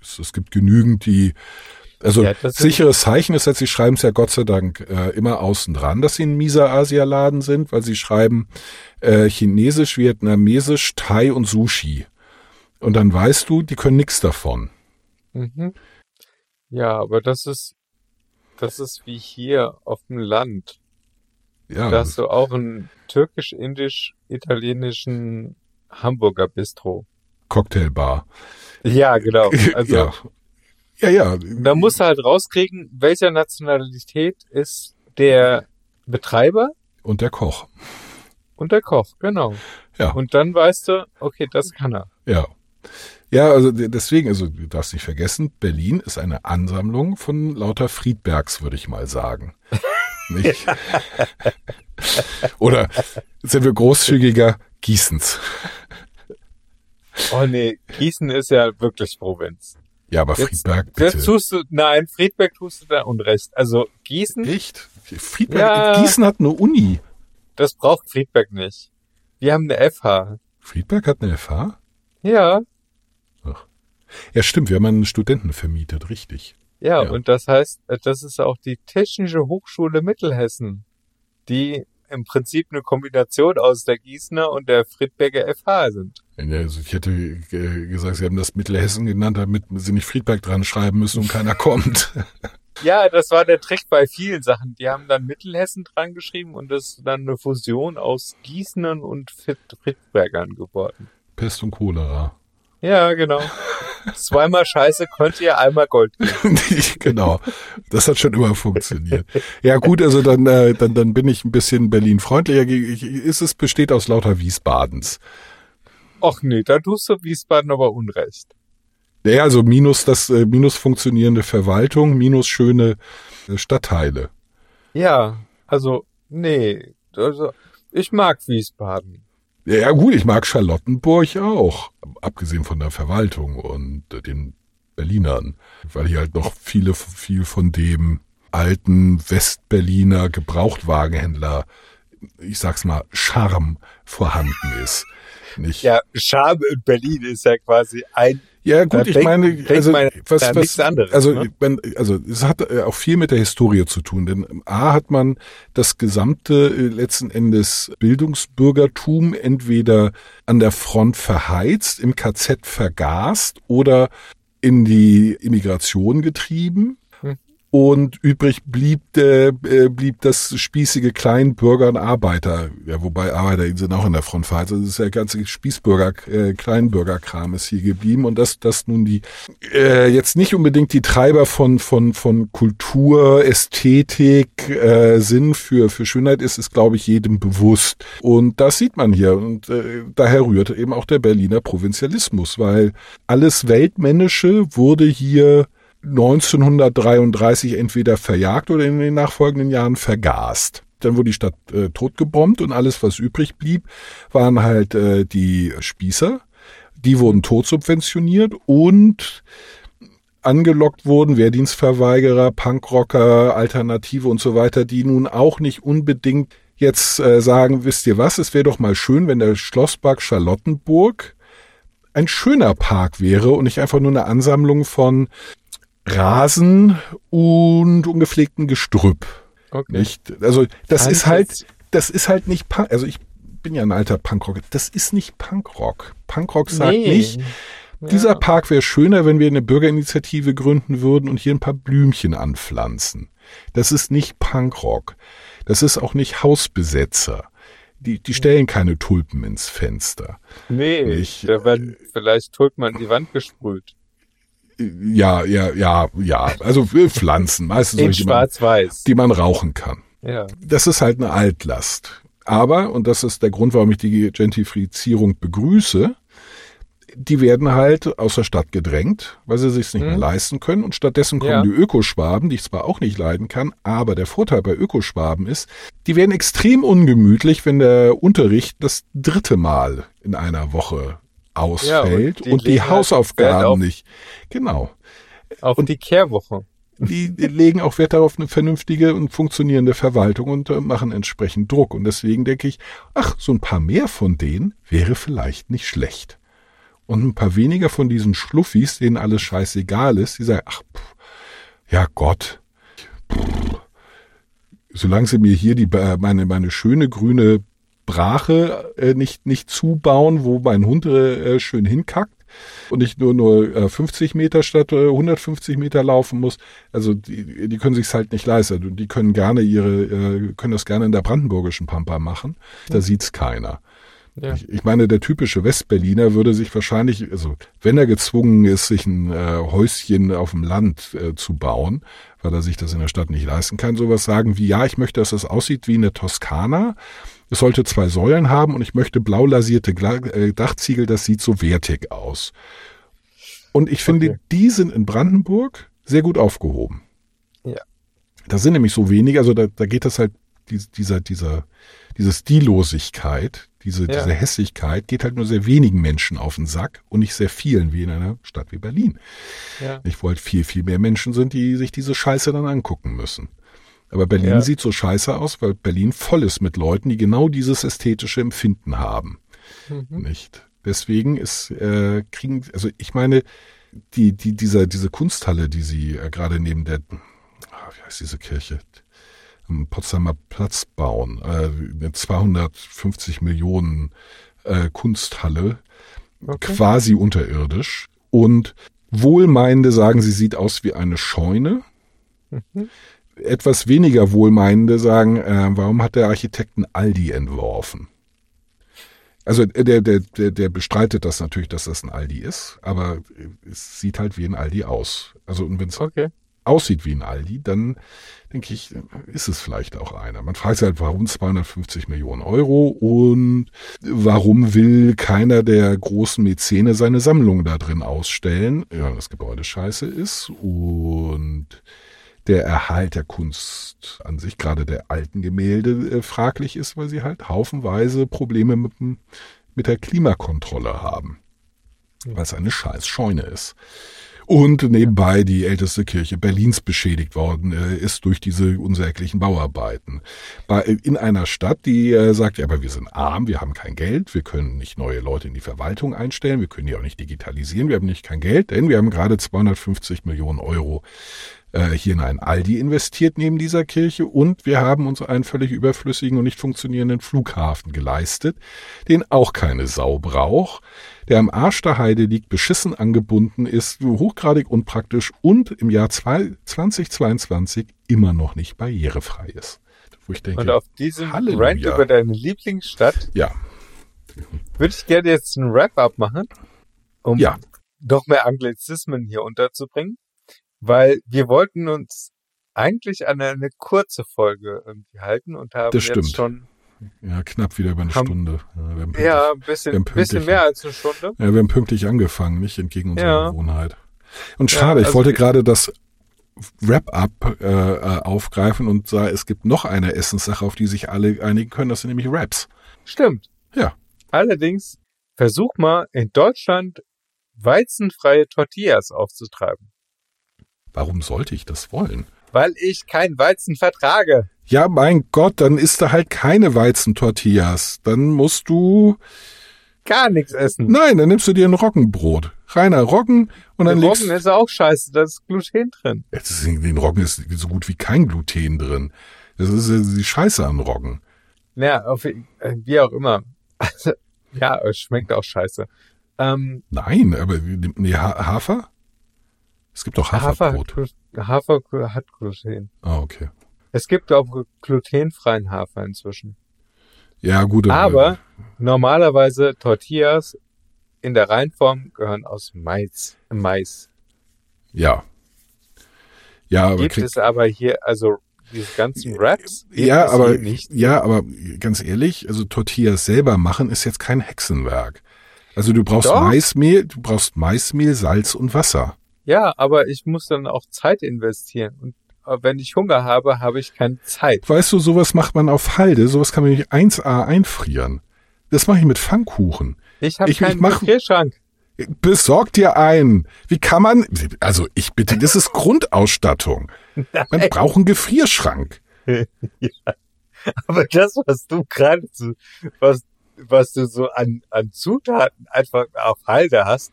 es, es gibt genügend, die also Ja, sicheres Zeichen ist, dass sie schreiben es ja Gott sei Dank äh, immer außen dran, dass sie ein mieser Asialaden sind, weil sie schreiben äh, Chinesisch, Vietnamesisch, Thai und Sushi. Und dann weißt du, die können nichts davon. Mhm. Ja, aber das ist, das ist wie hier auf dem Land. Ja, Da hast du auch einen türkisch-indisch-italienischen Hamburger Bistro. Cocktailbar. Ja, genau. Also ja. Ja, ja. da musst du halt rauskriegen, welcher Nationalität ist der Betreiber Und der Koch. und der Koch, genau. Ja. Und dann weißt du, okay, das kann er. Ja. Ja, also de- deswegen, also du darfst nicht vergessen, Berlin ist eine Ansammlung von lauter Friedbergs, würde ich mal sagen. Nicht? Oder sind wir großzügiger Gießens. Oh nee, Gießen ist ja wirklich Provinz. Ja, aber Jetzt- Friedberg, Jetzt bitte. tust du, nein, Friedberg tust du da Unrecht. Also Gießen, Echt? Friedberg, Ja. Gießen hat eine Uni. das braucht Friedberg nicht. Wir haben eine FH. Friedberg hat eine FH? Ja, Ja, stimmt, wir haben einen Studenten vermietet, richtig. ja, Ja. und das heißt, äh, das ist auch die Technische Hochschule Mittelhessen, die im Prinzip eine Kombination aus der Gießener und der Friedberger FH sind. Also ich hätte gesagt, sie haben das Mittelhessen genannt, damit sie nicht Friedberg dran schreiben müssen und keiner kommt. Ja, das war der Trick bei vielen Sachen. Die haben dann Mittelhessen dran geschrieben und das ist dann eine Fusion aus Gießenern und Fried- Friedbergern geworden. Pest und Cholera. Ja, genau. Zweimal Scheiße konnte ihr einmal Gold genau. Das hat schon immer funktioniert. Ja gut, also dann, äh, dann, dann bin ich ein bisschen Berlin freundlicher. Ich, ist es besteht aus lauter Wiesbadens. Och nee, da tust du Wiesbaden aber Unrecht. Naja, also minus das, äh, minus funktionierende Verwaltung, minus schöne äh, Stadtteile. Ja, also, nee, also, ich mag Wiesbaden. Ja gut, ich mag Charlottenburg auch, abgesehen von der Verwaltung und äh, den Berlinern, weil hier halt noch viele, viel von dem alten Westberliner Gebrauchtwagenhändler, ich sag's mal, Charme vorhanden ist. Nicht? Ja, Scham in Berlin ist ja quasi ein, Ja, gut, ich denkt- meine, also, man was, was, anderes, also, ne? mein, also, es hat äh, auch viel mit der Historie zu tun, denn A hat man das gesamte äh, letzten Endes Bildungsbürgertum entweder an der Front verheizt, im KZ vergast oder in die Immigration getrieben. Und übrig blieb, äh, blieb das spießige Kleinbürger und Arbeiter, ja, wobei Arbeiter sind auch in der Front verheizt. Also das ist der ganze Spießbürger, äh, Kleinbürgerkram ist hier geblieben und dass das nun die äh, jetzt nicht unbedingt die Treiber von von von Kultur, Ästhetik, äh, Sinn für für Schönheit ist, ist glaube ich jedem bewusst. Und das sieht man hier und äh, daher rührt eben auch der Berliner Provinzialismus, weil alles Weltmännische wurde hier 1933 entweder verjagt oder in den nachfolgenden Jahren vergast. Dann wurde die Stadt äh, totgebombt und alles, was übrig blieb, waren halt äh, die Spießer. Die wurden totsubventioniert und angelockt wurden, Wehrdienstverweigerer, Punkrocker, Alternative und so weiter, die nun auch nicht unbedingt jetzt äh, sagen, wisst ihr was, es wäre doch mal schön, wenn der Schlosspark Charlottenburg ein schöner Park wäre und nicht einfach nur eine Ansammlung von Rasen und ungepflegten Gestrüpp. okay. Nicht? Also das Fand ist halt, das ist halt nicht. Also ich bin ja ein alter Punkrock. Das ist nicht Punkrock. Punkrock sagt Nee. nicht, Dieser Park wäre schöner, wenn wir eine Bürgerinitiative gründen würden und hier ein paar Blümchen anpflanzen. Das ist nicht Punkrock. Das ist auch nicht Hausbesetzer. Die, die stellen keine Tulpen ins Fenster. Nee, Nicht, da werden vielleicht Tulpen an die Wand gesprüht. Ja, ja, ja, ja. Also äh, Pflanzen, meistens solche, die man, schwarz-weiß. die man rauchen kann. Ja. Das ist halt eine Altlast. Aber, und das ist der Grund, warum ich die Gentrifizierung begrüße, die werden halt aus der Stadt gedrängt, weil sie sich nicht mehr Mhm. leisten können. Und stattdessen kommen Ja. die Ökoschwaben, die ich zwar auch nicht leiden kann, aber der Vorteil bei Ökoschwaben ist, die werden extrem ungemütlich, wenn der Unterricht das dritte Mal in einer Woche ausfällt die und die, legen halt Wert Hausaufgaben auf- nicht. Genau. Auf die Kehrwoche. Die die legen auch Wert darauf eine vernünftige und funktionierende Verwaltung und äh, machen entsprechend Druck. Und deswegen denke ich, ach, so ein paar mehr von denen wäre vielleicht nicht schlecht. Und ein paar weniger von diesen Schluffis, denen alles scheißegal ist, die sagen, ach, pff, ja Gott, pff, solange sie mir hier die, äh, meine, meine schöne grüne Brache äh, nicht, nicht zubauen, wo mein Hund äh, schön hinkackt und ich nur nur äh, 50 Meter statt äh, 150 Meter laufen muss. Also die, die können sich's halt nicht leisten. Die können gerne ihre, äh, können das gerne in der brandenburgischen Pampa machen. Da sieht's keiner. Ja. Ich, ich meine, der typische Westberliner würde sich wahrscheinlich, also wenn er gezwungen ist, sich ein äh, Häuschen auf dem Land äh, zu bauen, weil er sich das in der Stadt nicht leisten kann, sowas sagen wie, ja, ich möchte, dass das aussieht wie eine Toskana. Es sollte zwei Säulen haben und ich möchte blau lasierte äh, Dachziegel, das sieht so wertig aus. Und ich finde, Okay. die sind in Brandenburg sehr gut aufgehoben. Ja. Da sind nämlich so wenig, also da, da geht das halt, dies- dieser, dieser, diese Stillosigkeit, diese, Ja. diese Hässigkeit geht halt nur sehr wenigen Menschen auf den Sack und nicht sehr vielen, wie in einer Stadt wie Berlin. Ja. Ich wollte viel, viel mehr Menschen sind, die sich diese Scheiße dann angucken müssen. Aber Berlin Ja. sieht so scheiße aus, weil Berlin voll ist mit Leuten, die genau dieses ästhetische Empfinden haben. Mhm. Nicht? Deswegen ist, äh, kriegen, also ich meine, die, die, dieser, diese Kunsthalle, die sie äh, gerade neben der, ah, wie heißt diese Kirche? Am Potsdamer Platz bauen, äh, eine 250 Millionen äh, Kunsthalle, Okay. quasi unterirdisch. Und Wohlmeinende sagen, sie sieht aus wie eine Scheune. Mhm. Etwas weniger Wohlmeinende sagen, äh, warum hat der Architekt ein Aldi entworfen? Also äh, der, der, der, der bestreitet das natürlich, dass das ein Aldi ist, aber es sieht halt wie ein Aldi aus. Also und wenn es Okay. aussieht wie ein Aldi, dann denke ich, ist es vielleicht auch einer. Man fragt sich halt, warum 250 Millionen Euro und warum will keiner der großen Mäzene seine Sammlung da drin ausstellen? Ja, das Gebäude scheiße ist und der Erhalt der Kunst an sich, gerade der alten Gemälde, äh, fraglich ist, weil sie halt haufenweise Probleme mit, dem- mit der Klimakontrolle haben. Weil es eine scheiß Scheune ist. Und nebenbei die älteste Kirche Berlins beschädigt worden äh, ist durch diese unsäglichen Bauarbeiten. Bei, in einer Stadt, die äh, sagt, ja, aber wir sind arm, wir haben kein Geld, wir können nicht neue Leute in die Verwaltung einstellen, wir können die auch nicht digitalisieren, wir haben nicht kein Geld, denn wir haben gerade 250 Millionen Euro äh, hier in ein Aldi investiert neben dieser Kirche und wir haben uns einen völlig überflüssigen und nicht funktionierenden Flughafen geleistet, den auch keine Sau braucht, der am Arsch der Heide liegt, beschissen angebunden ist, hochgradig unpraktisch und im Jahr zwei- 2022 immer noch nicht barrierefrei ist. Wo ich denke, Und auf diesem Halleluja. Rant über deine Lieblingsstadt ja, würde ich gerne jetzt ein Wrap-up machen, um Ja. noch mehr Anglizismen hier unterzubringen, weil wir wollten uns eigentlich an eine kurze Folge irgendwie halten und haben jetzt schon ja, knapp wieder über eine Haben- Stunde. Ja, ja, ein bisschen, bisschen mehr als eine Stunde. ja, wir haben pünktlich angefangen, nicht entgegen unserer Ja. Gewohnheit. Und schade, ich also wollte ich- gerade das Wrap-up äh, äh, aufgreifen und sagen, es gibt noch eine Essenssache, auf die sich alle einigen können, das sind nämlich Raps. Stimmt. Ja. Allerdings versuch mal in Deutschland weizenfreie Tortillas aufzutreiben, Warum sollte ich das wollen? weil ich kein Weizen vertrage. Ja, mein Gott, dann isst du halt keine Weizentortillas. Dann musst du, Gar nichts essen. nein, dann nimmst du dir ein Roggenbrot. Reiner Roggen und dann Der legst Roggen ist auch scheiße, da ist Gluten drin. Ist in den Roggen ist so gut wie kein Gluten drin. Das ist die Scheiße an Roggen. Ja, auf, äh, wie auch immer. Also, ja, es schmeckt auch scheiße. Ähm, Nein, aber nee, Ha- Hafer? Es gibt doch Hafer, hat, Haferbrot. Glu- Hafer hat Gluten. Ah, okay. Es gibt auch glutenfreien Hafer inzwischen. Ja, gut. Aber normalerweise Tortillas in der Reinform gehören aus Mais. Mais. Ja. Ja, aber Gibt es aber hier, also diese ganzen Wraps? ja, aber nicht. ja, aber ganz ehrlich, also Tortillas selber machen ist jetzt kein Hexenwerk. Also du brauchst Doch. Maismehl, du brauchst Maismehl, Salz und Wasser. Ja, aber ich muss dann auch Zeit investieren. Und wenn ich Hunger habe, habe ich keine Zeit. Weißt du, sowas macht man auf Halde, sowas kann man nicht 1A einfrieren. Das mache ich mit Pfannkuchen. Ich habe ich keinen mach- Gefrierschrank. Besorg dir einen. Wie kann man, also ich bitte, das ist Grundausstattung. Man braucht einen Gefrierschrank. Aber das, was du gerade so, was, was du so an, an Zutaten einfach auf Halde hast,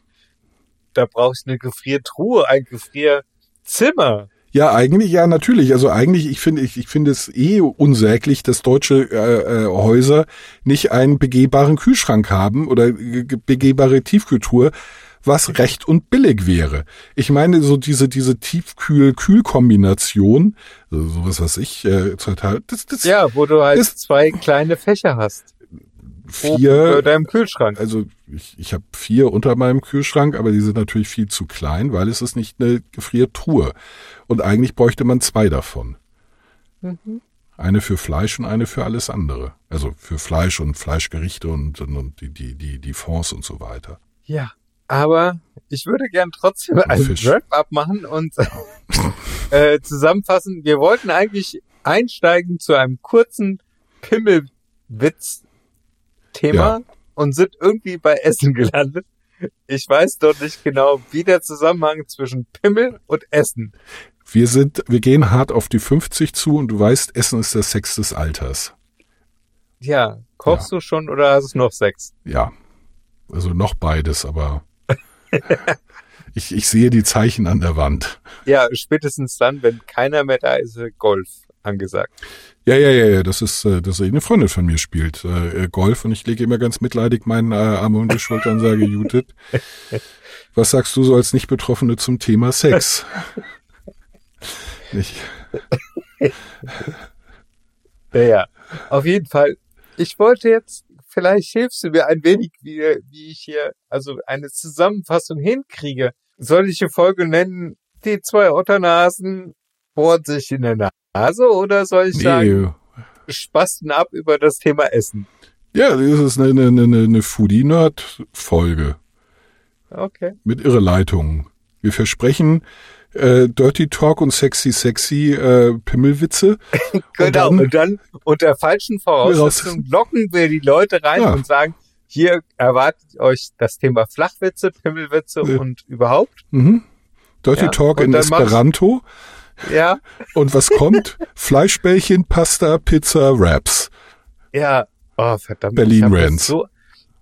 da brauchst du eine Gefriertruhe, ein Gefrierzimmer. Ja, eigentlich, ja, natürlich. Also eigentlich, ich finde, ich, ich finde es eh unsäglich, dass deutsche äh, äh, Häuser nicht einen begehbaren Kühlschrank haben oder begehbare Tiefkühltruhe, was recht und billig wäre. Ich meine, so diese, diese Tiefkühl-Kühl-Kombination, sowas, was ich äh, total, das, das Ja, wo du halt Das- zwei kleine Fächer hast. Oben vier, Über deinem Kühlschrank. also ich, ich habe vier unter meinem Kühlschrank, aber die sind natürlich viel zu klein, weil es ist nicht eine Gefriertruhe. Und eigentlich bräuchte man zwei davon. Mhm. Eine für Fleisch und eine für alles andere. Also für Fleisch und Fleischgerichte und, und, und die, die, die, die Fonds und so weiter. Ja, aber ich würde gern trotzdem einen Fisch. Wrap-up machen und äh, zusammenfassen. Wir wollten eigentlich einsteigen zu einem kurzen Pimmelwitz-Thema Ja. und sind irgendwie bei Essen gelandet. Ich weiß doch nicht genau, wie der Zusammenhang zwischen Pimmel und Essen. Wir sind, wir gehen hart auf die 50 zu und du weißt, Essen ist der Sex des Alters. Ja, kochst du schon oder hast du noch Sex? Ja. Also noch beides, aber ich, ich sehe die Zeichen an der Wand. Ja, spätestens dann, wenn keiner mehr da ist Golf angesagt. Ja, ja, ja, ja, das ist, äh, das ist eine Freundin von mir spielt äh, äh, Golf und ich lege immer ganz mitleidig meinen äh, Arm um die Schulter und sage, Judith, was sagst du so als Nicht-Betroffene zum Thema Sex? Nicht. Ja, ja. Auf jeden Fall. Ich wollte jetzt, vielleicht hilfst du mir ein wenig, wie, wie ich hier also eine Zusammenfassung hinkriege. Soll ich die Folge nennen, die zwei Otternasen bohren sich in der Nase oder soll ich sagen, Nee. spasten ab über das Thema Essen? Ja, das ist eine, eine, eine, eine Foodie-Nerd-Folge Okay. mit Irreleitungen. Wir versprechen äh, Dirty Talk und Sexy Sexy äh, Pimmelwitze. Genau. dann- Und dann unter falschen Voraussetzungen locken wir die Leute rein Ja. und sagen, hier erwartet euch das Thema Flachwitze, Pimmelwitze Ja. und überhaupt. Mhm. Dirty Ja, Talk und in dann machst- Esperanto. Ja. Und was kommt? Fleischbällchen, Pasta, Pizza, Wraps. Ja, oh verdammt. Berlin Rants. So,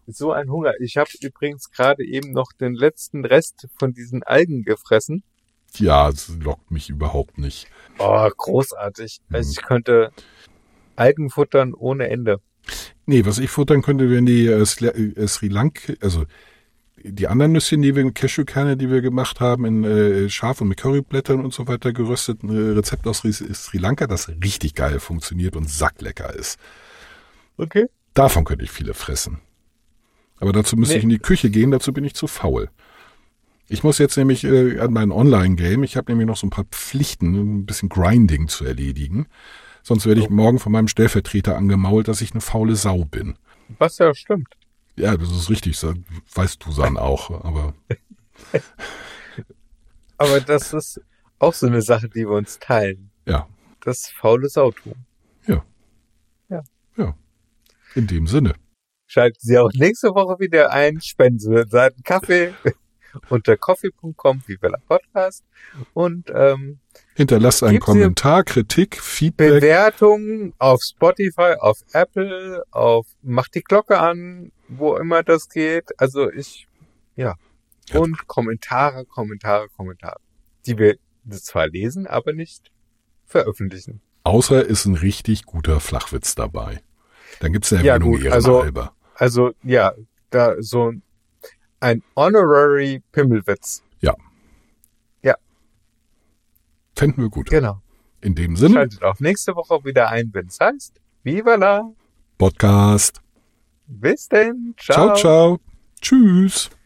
so ein Hunger. Ich habe übrigens gerade eben noch den letzten Rest von diesen Algen gefressen. Ja, es lockt mich überhaupt nicht. Oh, großartig. Mhm. Also ich könnte Algen futtern ohne Ende. Nee, was ich futtern könnte, wären die äh, Sri, äh, Sri Lanka, also die anderen Nüsschen, die wir mit Cashewkerne, die wir gemacht haben, in äh, scharf und mit Curryblättern und so weiter geröstet, ein äh, Rezept aus Sri, Sri Lanka, das richtig geil funktioniert und sacklecker ist. Okay. Davon könnte ich viele fressen. Aber dazu müsste Nee. ich in die Küche gehen, dazu bin ich zu faul. Ich muss jetzt nämlich äh, an mein Online-Game, ich habe nämlich noch so ein paar Pflichten, ein bisschen Grinding zu erledigen. Sonst werde ich Oh. morgen von meinem Stellvertreter angemault, dass ich eine faule Sau bin. Was ja stimmt. Ja, das ist richtig, weißt du San auch, aber Aber das ist auch so eine Sache, die wir uns teilen. ja, Das faule Sautum. in dem Sinne. Schalten Sie auch nächste Woche wieder ein. Spenden Sie einen Kaffee unter coffee.com, wie Bella Podcast. Und ähm, Hinterlasst einen Gibt's Kommentar, Kritik, Feedback. Bewertungen auf Spotify, auf Apple, auf macht die Glocke an, wo immer das geht. Also ich, ja. Ja. Und Kommentare, Kommentare, Kommentare. Die wir zwar lesen, aber nicht veröffentlichen. Außer ist ein richtig guter Flachwitz dabei. Dann gibt's eine Ja, Erwähnung gut, also- halber. Also ja, da so Ein Honorary Pimmelwitz. Ja. Ja. Fänden wir gut. Genau. In dem Sinne, Schaltet auch nächste Woche wieder ein, wenn es heißt, Viva la. Podcast. Bis denn. Ciao, ciao. Tschüss.